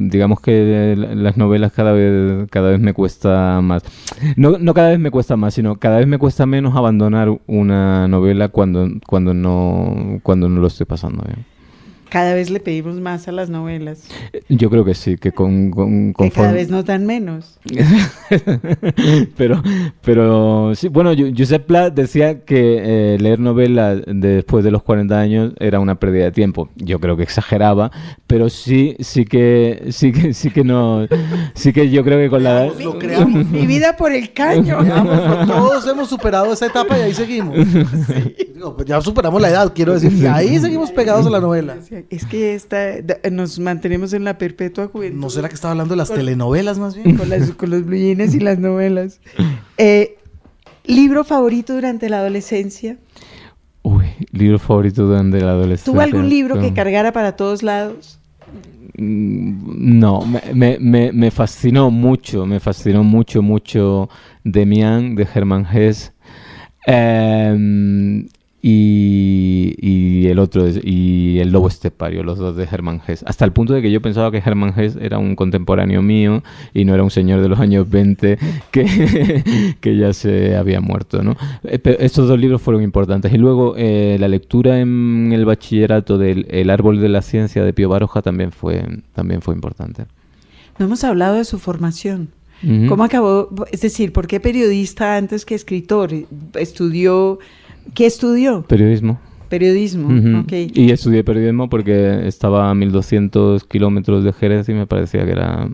digamos que la- las novelas cada vez, cada vez me cuesta más. No, no cada vez me cuesta más, sino cada vez me cuesta menos abandonar una novela cuando, cuando, no, cuando no lo estoy pasando bien.
Cada vez le pedimos más a las novelas.
Yo creo que sí, que con, con,
Que cada vez no dan menos.
pero, pero sí, bueno, Josep Pla decía que eh, leer novelas después de los 40 años era una pérdida de tiempo. Yo creo que exageraba, pero sí, sí que, sí que, sí que no, sí que yo creo que con la
Lo creamos.
Mi vida por el caño.
Todos hemos superado esa etapa y ahí seguimos. Digo, pues ya superamos la edad, quiero decir. Y ahí seguimos pegados a la novela.
Sí, Es que esta, da- nos mantenemos en la perpetua juventud.
¿No será que estaba hablando de las
Con-
telenovelas más bien?
con, las- con los blue jeans y las novelas. Eh, ¿Libro favorito durante la adolescencia?
Uy, libro favorito durante la adolescencia.
¿Tuvo algún libro que
Mm.
cargara para todos lados?
Mm, No, me, me- fascinó mucho, me fascinó mucho, mucho Demian de Hermann Hesse. Em, y, y el otro, es- y El Lobo Estepario, los dos de Hermann Hesse. Hasta el punto de que yo pensaba que Hermann Hesse era un contemporáneo mío y no era un señor de los años 20 que, que ya se había muerto, ¿no? Eh, pero estos dos libros fueron importantes. Y luego eh, la lectura en el bachillerato del El Árbol de la Ciencia de Pío Baroja también fue, también fue importante.
No hemos hablado de su formación. ¿Cómo acabó? Es decir, ¿por qué periodista antes que escritor? ¿Estudió? ¿Qué estudió?
Periodismo.
Periodismo.
Ujú.
ok.
Y estudié periodismo porque estaba a 1200 kilómetros de Jerez y me parecía que era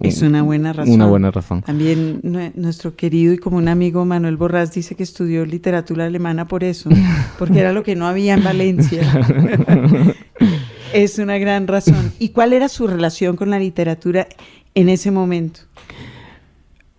Es
un-
una buena razón.
Una buena razón.
También nue- nuestro querido y como un amigo Manuel Borrás dice que estudió literatura alemana por eso, porque era lo que no había en Valencia. es una gran razón. ¿Y cuál era su relación con la literatura en ese momento?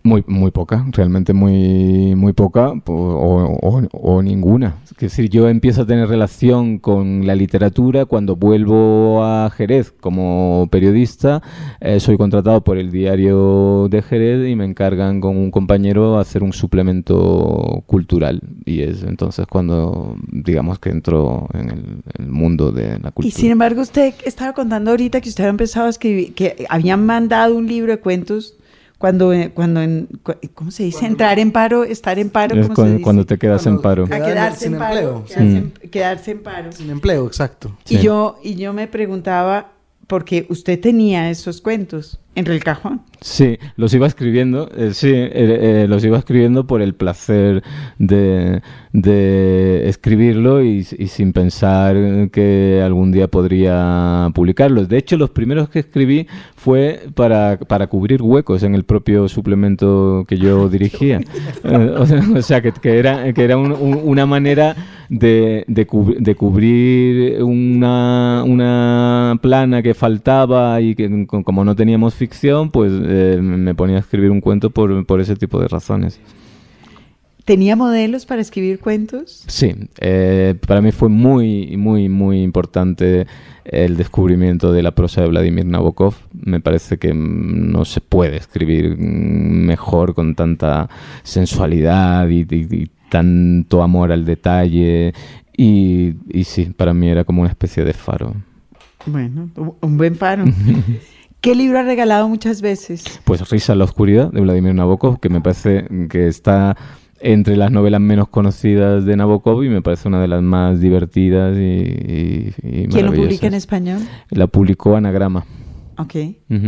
Muy, muy poca, realmente muy, muy poca po- o, o- o ninguna. Es decir, yo empiezo a tener relación con la literatura cuando vuelvo a Jerez como periodista. eh, soy contratado por el diario de Jerez y me encargan con un compañero a hacer un suplemento cultural. Y es entonces cuando, digamos, que entro en el, el mundo de la cultura.
Y sin embargo, usted estaba contando ahorita que usted había empezado a escribir, que habían mandado un libro de cuentos cuando, eh, cuando en, cu- ¿cómo se dice? Entrar en paro, estar en paro, ¿cómo
cuando,
se dice?
cuando te quedas en paro.
A
Quedar
quedarse
sin
en paro.
empleo,
Quedarse,
sí.
en, quedarse en paro.
Sin empleo, exacto.
Y
Sí.
yo, y yo me preguntaba, porque usted tenía esos cuentos en el cajón.
Sí, los iba escribiendo, eh, sí, eh, eh, los iba escribiendo por el placer de, de escribirlo y, y sin pensar que algún día podría publicarlos. De hecho, los primeros que escribí fue para, para cubrir huecos en el propio suplemento que yo dirigía. O sea, o sea, que, que era, que era un- un- una manera de, de, cub- de cubrir una, una plana que faltaba y que co- como no teníamos ficción, pues eh, me ponía a escribir un cuento por, por ese tipo de razones.
¿Tenía modelos para escribir cuentos?
Sí, eh, para mí fue muy, muy, muy importante el descubrimiento de la prosa de Vladimir Nabokov. Me parece que mm, no se puede escribir mm, mejor con tanta sensualidad y, y- y tanto amor al detalle. Y, y sí, para mí era como una especie de faro.
Bueno, un- un buen faro. ¿Qué libro ha regalado muchas veces?
Pues Risa en la oscuridad de Vladimir Nabokov, que me parece que está entre las novelas menos conocidas de Nabokov y me parece una de las más divertidas y, y- y
¿Quién lo publica en
maravillosas.
español?
La publicó Anagrama.
Ok.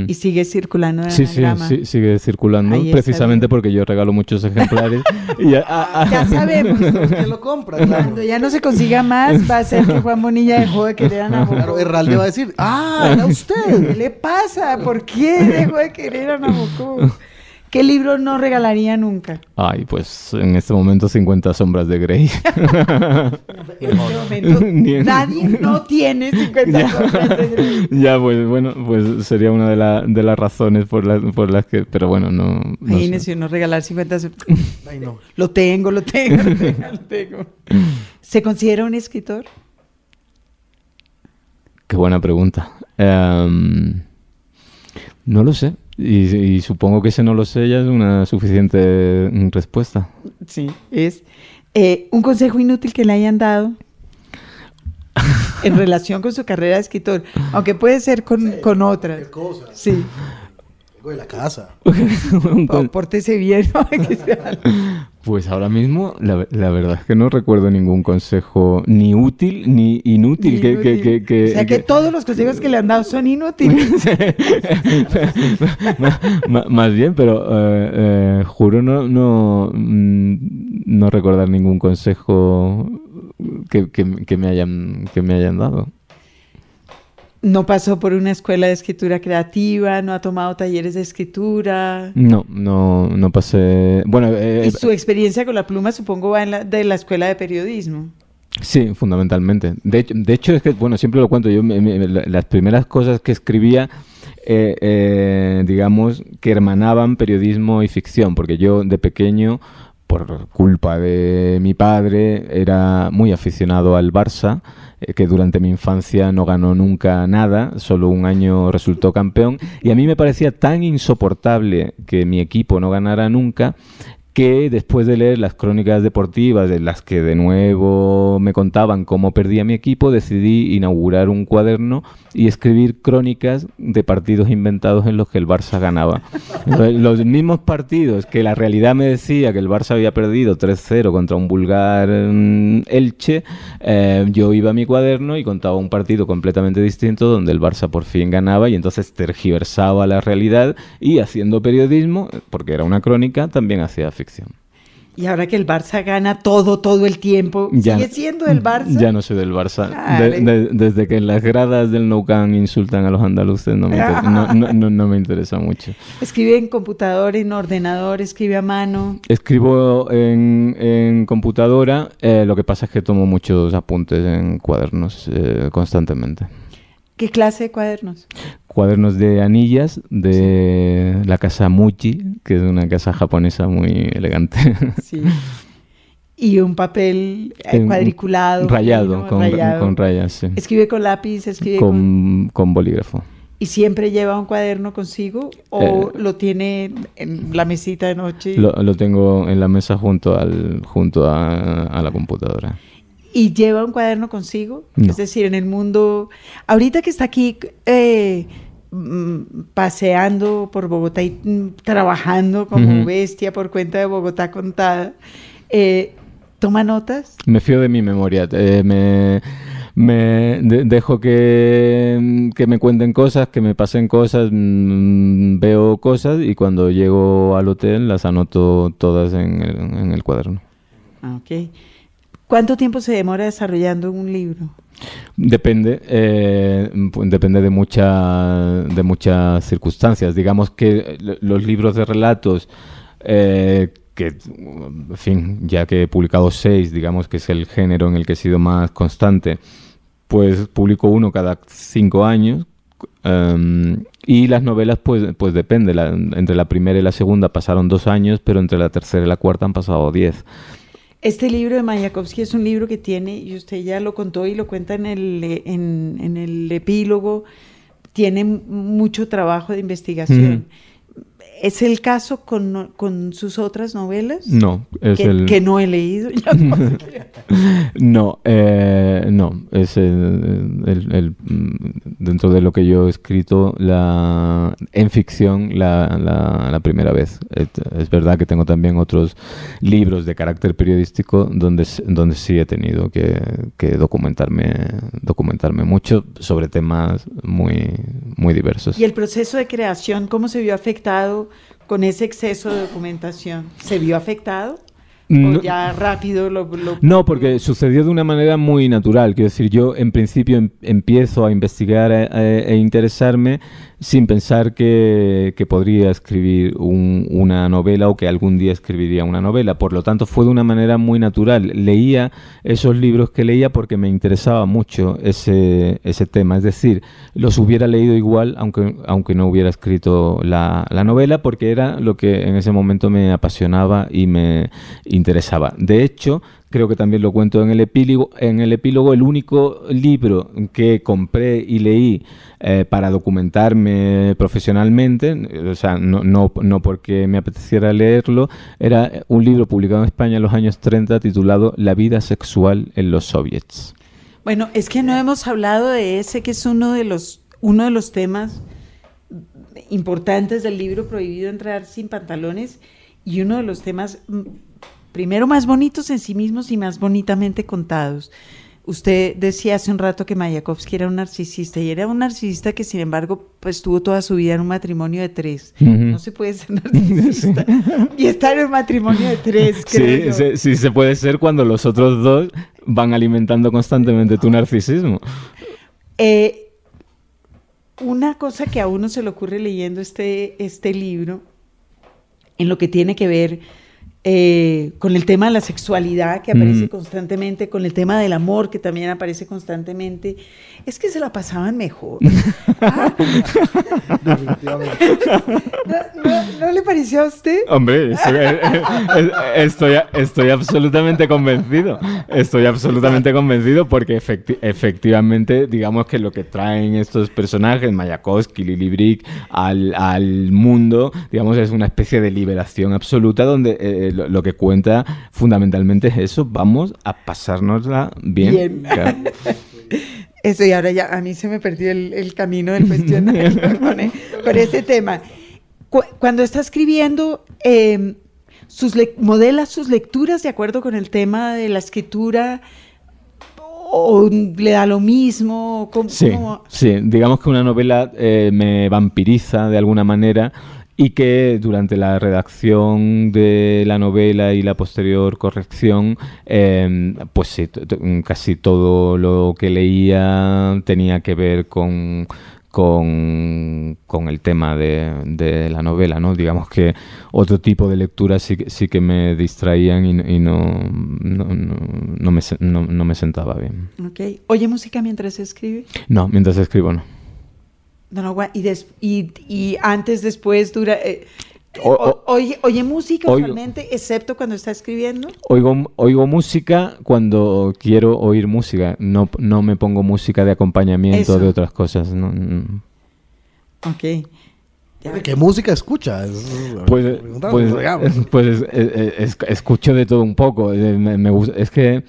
Y sigue circulando
Sí, sí,
anagrama.
sí, sigue circulando,
Ahí
precisamente porque yo regalo muchos ejemplares. y ya- ah, ah,
Ya sabemos.
¿Quién lo compra? Claro.
Cuando ya no se consiga más, va a ser que Juan Bonilla dejó de querer a Nabokov.
Claro, Herralde va a decir, ah, era
¿Qué
usted.
le pasa? ¿Por qué dejó de querer a Nabokov? ¿Qué libro no regalaría nunca?
Ay, pues en este momento 50 sombras de Grey.
En este momento, nadie no tiene 50 sombras de Grey.
ya, pues bueno, pues sería una de, la- de las razones por las, por las que... Pero bueno, no... no sé.
Imagínese uno regalar 50 sombras.
Ay, no.
Lo tengo, lo tengo, lo tengo, lo tengo. ¿Se considera un escritor?
Qué buena pregunta. Em, no lo sé. Y, y supongo que ese no lo sé ya es una suficiente mm, respuesta.
Sí, es eh, un consejo inútil que le hayan dado en relación con su carrera de escritor, aunque puede ser con, con otras.
cosa.
Sí,
Algo de la casa.
Pórtese bien. ¿no?
Pues ahora mismo la, la verdad es que no recuerdo ningún consejo ni útil ni inútil. que, que-
Inútil.
que- que-
o sea que todos los consejos que le han dado son inútiles.
Más bien, pero eh, eh, juro no, no, mm, no recordar ningún consejo que, que- que me hayan, que me hayan dado.
No pasó por una escuela de escritura creativa, no ha tomado talleres de escritura.
No, no, no pasé. Bueno, eh,
Y su experiencia con la pluma, supongo, va en la, de la escuela de periodismo.
Sí, fundamentalmente. De hecho, de hecho es que, bueno, siempre lo cuento, yo me- me- la- las primeras cosas que escribía, eh, eh, digamos, que hermanaban periodismo y ficción, porque yo de pequeño, por culpa de mi padre, era muy aficionado al Barça, que durante mi infancia no ganó nunca nada, solo un año resultó campeón, y a mí me parecía tan insoportable que mi equipo no ganara nunca que después de leer las crónicas deportivas, de las que de nuevo me contaban cómo perdía mi equipo, decidí inaugurar un cuaderno y escribir crónicas de partidos inventados en los que el Barça ganaba. Los mismos partidos que la realidad me decía que el Barça había perdido 3-0 contra un vulgar mm, Elche, eh, yo iba a mi cuaderno y contaba un partido completamente distinto donde el Barça por fin ganaba y entonces tergiversaba la realidad y haciendo periodismo, porque era una crónica, también hacía ficción.
Y ahora que el Barça gana todo, todo el tiempo,
Ya-
¿sigue siendo el Barça?
Ya no soy del Barça. De- de- desde que las gradas del Nou Camp insultan a los andaluces, no me, inter- no, no- no- no me interesa mucho.
Escribe en computador, en ordenador, escribe a mano.
Escribo en, en computadora, eh, lo que pasa es que tomo muchos apuntes en cuadernos eh, constantemente.
¿Qué clase de cuadernos?
Cuadernos de anillas de la casa Muji, que es una casa japonesa muy elegante.
Sí. Y un papel eh, cuadriculado.
Rayado, con,
rayado.
con rayas, sí.
Escribe con lápiz, escribe con...
Con, con bolígrafo.
¿Y siempre lleva un cuaderno consigo o
Eh,
lo tiene en la mesita de noche?
Lo, lo tengo en la mesa junto al junto a, a la computadora.
¿Y lleva un cuaderno consigo?
No.
Es decir, en el mundo... Ahorita que está aquí eh, mm, paseando por Bogotá y mm, trabajando como bestia por cuenta de Bogotá contada, eh, ¿toma notas?
Me fío de mi memoria. eh, me me de- dejo que, que me cuenten cosas, que me pasen cosas, mm, veo cosas y cuando llego al hotel las anoto todas en el, en el cuaderno.
Ah, ok. ¿Cuánto tiempo se demora desarrollando un libro?
Depende, eh, depende de, mucha, de muchas circunstancias. Digamos que l- los libros de relatos, eh, que, en fin, ya que he publicado seis, digamos que es el género en el que he sido más constante, pues publico uno cada cinco años. em, y las novelas, pues, pues depende. Entre la primera y la segunda pasaron dos años, pero entre la tercera y la cuarta han pasado diez.
Este libro de Mayakovsky es un libro que tiene, y usted ya lo contó y lo cuenta en el, eh, en, el epílogo, tiene mucho trabajo de investigación. ¿Es el caso con, con sus otras novelas?
No, es
que,
el...
que no he leído. No
eh, no, es el, el- el, mm, dentro de lo que yo he escrito la, en ficción la, la- la primera vez. Et- Es verdad que tengo también otros libros de carácter periodístico donde, donde sí he tenido que, que documentarme, documentarme mucho sobre temas muy, muy diversos.
¿Y el proceso de creación, cómo se vio afectado con ese exceso de documentación? ¿Se vio afectado? ¿O
No-
ya rápido lo... lo-
No, porque sucedió de una manera muy natural. Quiero decir, yo en principio em- empiezo a investigar e, e- e interesarme sin pensar que, que podría escribir un- una novela o que algún día escribiría una novela. Por lo tanto, fue de una manera muy natural. Leía esos libros que leía porque me interesaba mucho ese, ese tema. Es decir, los hubiera leído igual aunque, aunque no hubiera escrito la, la novela porque era lo que en ese momento me apasionaba y me interesaba. De hecho, creo que también lo cuento en el epílogo, en el epílogo, el único libro que compré y leí eh, para documentarme profesionalmente, o sea, no, no, no porque me apeteciera leerlo, era un libro publicado en España en los años 30 titulado La vida sexual en los soviets.
Bueno, es que no hemos hablado de ese que es uno de los, uno de los temas importantes del libro Prohibido entrar sin pantalones y uno de los temas mm, primero más bonitos en sí mismos y más bonitamente contados. Usted decía hace un rato que Mayakovsky era un narcisista y era un narcisista que sin embargo pues tuvo toda su vida en un matrimonio de tres.
Ujú.
No se puede ser narcisista y estar en un matrimonio de tres, creo
Sí, se- sí, se puede ser cuando los otros dos van alimentando constantemente tu narcisismo.
Eh, una cosa que a uno se le ocurre leyendo este, este libro, en lo que tiene que ver eh, con el tema de la sexualidad que aparece
Mm.
constantemente, con el tema del amor que también aparece constantemente, es que se la pasaban mejor. Ah. ¿No, no- no le pareció a usted?
Hombre, estoy, eh, eh, estoy, estoy absolutamente convencido. Estoy absolutamente convencido porque efecti- efectivamente, digamos que lo que traen estos personajes, Mayakovsky, Lily Brick, al, al mundo, digamos, es una especie de liberación absoluta donde eh, lo, lo que cuenta fundamentalmente es eso, vamos a pasárnosla bien.
Bien.
Claro.
Eso, y ahora ya a mí se me perdió el, el camino del cuestionario con ese tema. Cu- cuando está escribiendo, eh, sus modela sus lecturas de acuerdo con el tema de la escritura o le da lo mismo. ¿Cómo-
Sí,
cómo-
sí, digamos que una novela eh, me vampiriza de alguna manera y que durante la redacción de la novela y la posterior corrección, eh, pues sí, casi todo lo que leía tenía que ver con, con, con el tema de, de la novela, ¿no? Digamos que otro tipo de lecturas sí, que- sí que me distraían y, y no, no, no, no me, no- no me sentaba bien.
Ok. ¿Oye música mientras escribe?
No, mientras escribo no.
No, y, des- y, y antes, después, dura... eh,
O-
o- oye, oye música
oigo.
usualmente, excepto cuando está escribiendo.
Oigo, oigo música cuando quiero oír música. No, no me pongo música de acompañamiento
Eso.
de otras cosas. no, no.
Ok.
¿Qué música escucha? Es-
Pues, pues, pues es- es- es- escucho de todo un poco. eh, Me, me gusta- es que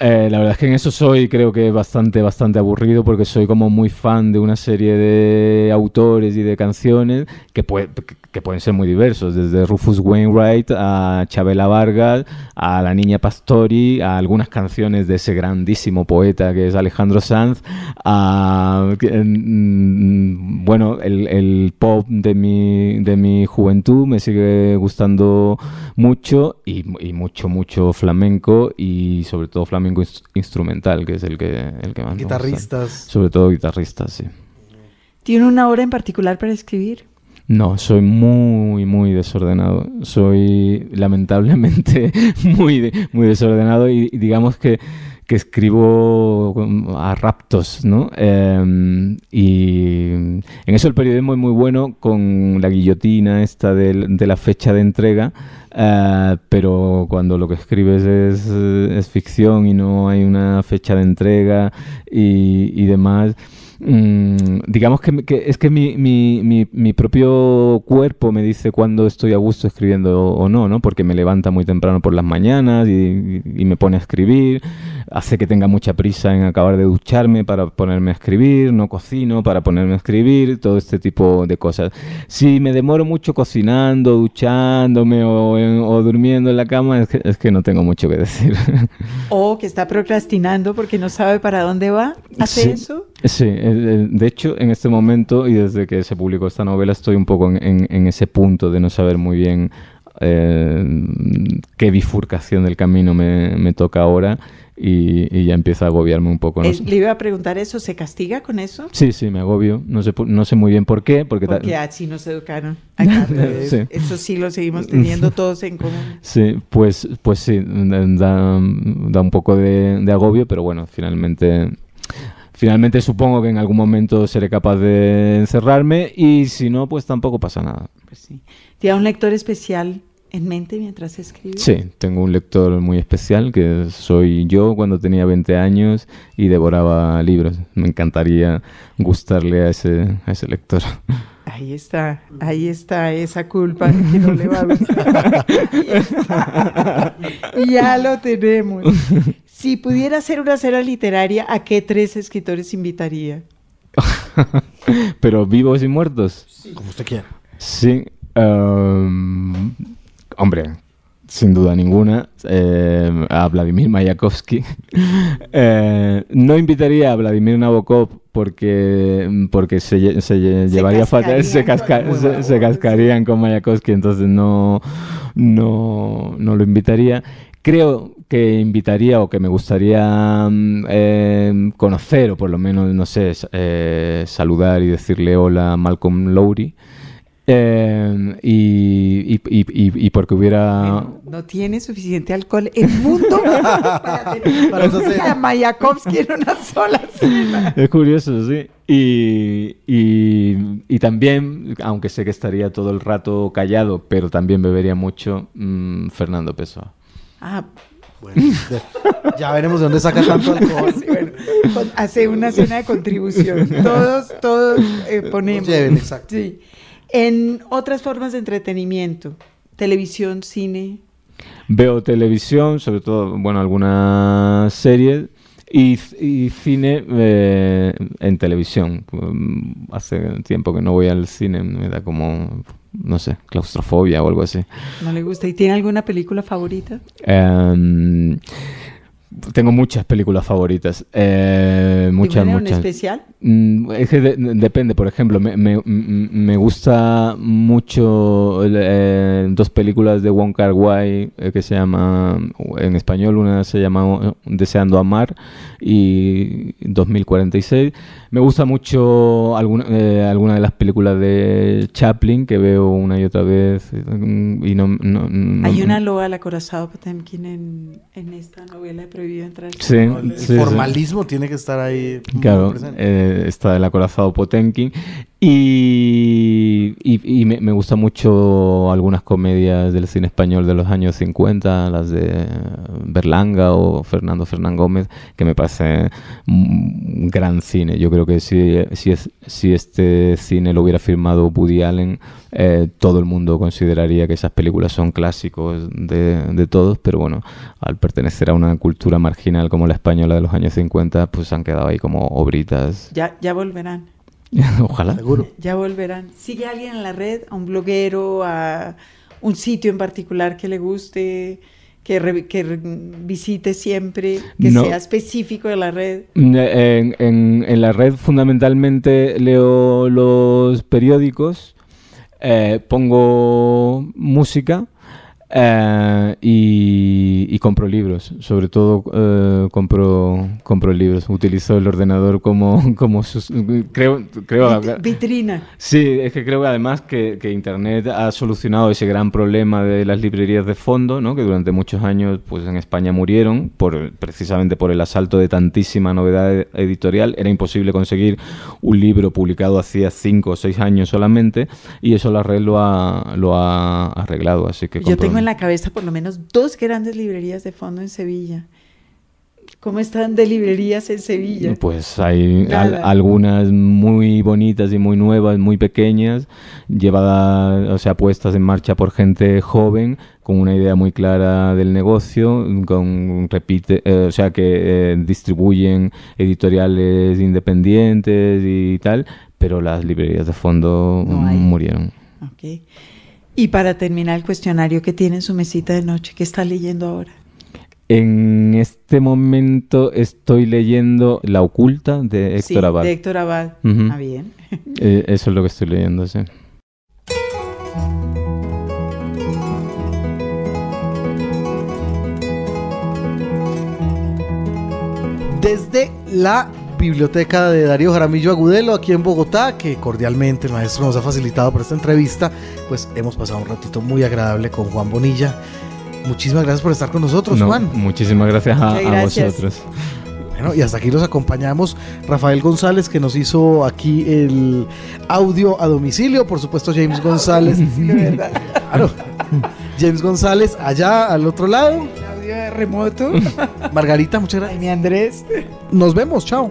eh, la verdad es que en eso soy creo que bastante, bastante aburrido porque soy como muy fan de una serie de autores y de canciones que, puede- que- pueden ser muy diversos, desde Rufus Wainwright a Chabela Vargas, a La Niña Pastori, a algunas canciones de ese grandísimo poeta que es Alejandro Sanz, a mm, bueno, el, el pop de mi, de mi juventud me sigue gustando mucho y, y mucho, mucho flamenco y sobre todo flamenco ins- instrumental, que es el que, el que más me gusta.
Guitarristas.
Sobre todo guitarristas, sí.
¿Tiene una hora en particular para escribir?
No, soy muy, muy desordenado. Soy lamentablemente muy, de- muy desordenado y, y digamos que, que escribo a raptos, ¿no? Eh, y en eso el periodismo es muy bueno con la guillotina esta del- de, la fecha de entrega, eh, pero cuando lo que escribes es, es ficción y no hay una fecha de entrega y, demás, Mm, digamos que, que es que mi, mi, mi, mi propio cuerpo me dice cuándo estoy a gusto escribiendo o no, ¿no? Porque me levanta muy temprano por las mañanas y me pone a escribir, hace que tenga mucha prisa en acabar de ducharme para ponerme a escribir, no cocino para ponerme a escribir, todo este tipo de cosas. Si me demoro mucho cocinando, duchándome o, en- o durmiendo en la cama, es que, es que no tengo mucho que decir.
¿O que está procrastinando porque no sabe para dónde va? ¿Hace
Sí.
eso?
Sí, de hecho, en este momento y desde que se publicó esta novela estoy un poco en, en- en ese punto de no saber muy bien eh, qué bifurcación del camino me, me toca ahora y, y ya empieza a agobiarme un poco. ¿no?
Eh, le iba a preguntar eso, ¿se castiga con eso?
Sí, sí, me agobio. No sé, no sé muy bien por qué. Porque,
Porque así nos educaron. Acá, eh,
Sí.
Eso sí lo seguimos teniendo todos en común.
Sí, pues, pues sí, da, da un poco de, de agobio, pero bueno, finalmente, finalmente supongo que en algún momento seré capaz de encerrarme y si no, pues tampoco pasa nada.
Pues sí. ¿Tiene un lector especial en mente mientras escribe?
Sí, tengo un lector muy especial que soy yo cuando tenía 20 años y devoraba libros. Me encantaría gustarle a ese, a ese lector.
Ahí está, ahí está esa culpa que no le va a gustar. Ya lo tenemos. Si pudiera hacer una cena literaria, ¿a qué tres escritores invitaría?
Pero vivos y muertos.
Como usted quiera.
Sí. em, hombre, sin duda ninguna, eh, a Vladimir Mayakovsky. Eh, no invitaría a Vladimir Nabokov porque, porque se, lle- se lle-
Se
llevaría fatal, se,
cascarían
casca-
con-
se, se cascarían con Mayakovsky, entonces no, no, no lo invitaría. Creo que invitaría o que me gustaría mm, eh, conocer o por lo menos, no sé, eh, saludar y decirle hola a Malcolm Lowry. Eh, y, y- y- porque hubiera...
No tiene suficiente alcohol el mundo para tener
Para esa cena.
a Mayakovsky en una sola cena.
Es curioso, sí. Y, y- y también, aunque sé que estaría todo el rato callado, pero también bebería mucho mm, Fernando Pessoa.
Ah,
Bueno, ya veremos de dónde saca tanto alcohol.
sí, bueno, con- hace una cena de contribución. Todos, todos eh, ponemos.
Lleven, exacto.
Sí. En otras formas de entretenimiento, televisión, cine.
Veo televisión, sobre todo, bueno, algunas series. Y, y cine eh, en televisión. Mm, Hace tiempo que no voy al cine, me da como, no sé, claustrofobia o algo así.
¿No le gusta? ¿Y tiene alguna película favorita?
Em, tengo muchas películas favoritas. eh, muchas,
¿Tiene
muchas.
especial?
Mm, Es que de- depende, por ejemplo, me, me, m- me gusta mucho eh, dos películas de Wong Kar Wai eh, que se llama, en español una se llama Deseando Amar y 2046. Me gusta mucho alguna, eh, alguna de las películas de Chaplin que veo una y otra vez mm, y no, no- no-
Hay una loa al acorazado Potemkin en, en esta novela de Prohibido Entrar.
Sí,
El
sí, sí.
formalismo tiene que estar ahí. muy
Claro,
presente.
eh, está el acorazado Potenkin. Y, me, me gusta mucho algunas comedias del cine español de los años 50, las de Berlanga o Fernando Fernán Gómez, que me parece un gran cine. Yo creo que si, si, es, si este cine lo hubiera firmado Woody Allen, eh, todo el mundo consideraría que esas películas son clásicos de, de todos, pero bueno, al pertenecer a una cultura marginal como la española de los años 50, pues han quedado ahí como obritas.
Ya, ya volverán.
Ojalá.
Seguro.
Ya volverán. ¿Sigue alguien en la red? ¿A un bloguero? ¿A un sitio en particular que le guste? Que, re- que re- visite siempre? ¿Que
No.
sea específico de la red?
En, en- en la red fundamentalmente leo los periódicos, eh, pongo música eh, y, y compro libros. Sobre todo eh, compro, compro libros. Utilizo el ordenador como, como sus- creo, creo
Vit- vitrina.
Sí, es que creo que además que, que Internet ha solucionado ese gran problema de las librerías de fondo, ¿no? que durante muchos años pues en España murieron por precisamente por el asalto de tantísima novedad editorial. Era imposible conseguir un libro publicado hacía cinco o seis años solamente y eso la red lo ha, lo ha arreglado. Así que compro-
tengo en la cabeza por lo menos dos grandes librerías de fondo en Sevilla. ¿Cómo están de librerías en Sevilla?
Pues hay al- algunas muy bonitas y muy nuevas, muy pequeñas, llevadas, o sea, puestas en marcha por gente joven, con una idea muy clara del negocio, con repite, eh, o sea, que eh, distribuyen editoriales independientes y tal, pero las librerías de fondo
No
murieron.
Ok. Y para terminar el cuestionario, ¿qué tiene en su mesita de noche? ¿Qué está leyendo ahora?
En este momento estoy leyendo La oculta de Héctor
sí,
Abad.
de Héctor Abad.
Ujú.
Ah, bien.
Eh, eso es lo que estoy leyendo, sí.
Desde la biblioteca de Darío Jaramillo Agudelo aquí en Bogotá, que cordialmente el maestro nos ha facilitado para esta entrevista, pues hemos pasado un ratito muy agradable con Juan Bonilla. Muchísimas gracias por estar con nosotros,
No,
Juan.
Muchísimas gracias a, vosotros.
Bueno, y hasta aquí los acompañamos Rafael González, que nos hizo aquí el audio a domicilio, por supuesto James González. Claro. James González, allá al otro lado.
Audio de remoto.
Margarita, muchas gracias.
Mi Andrés.
Nos vemos, chao.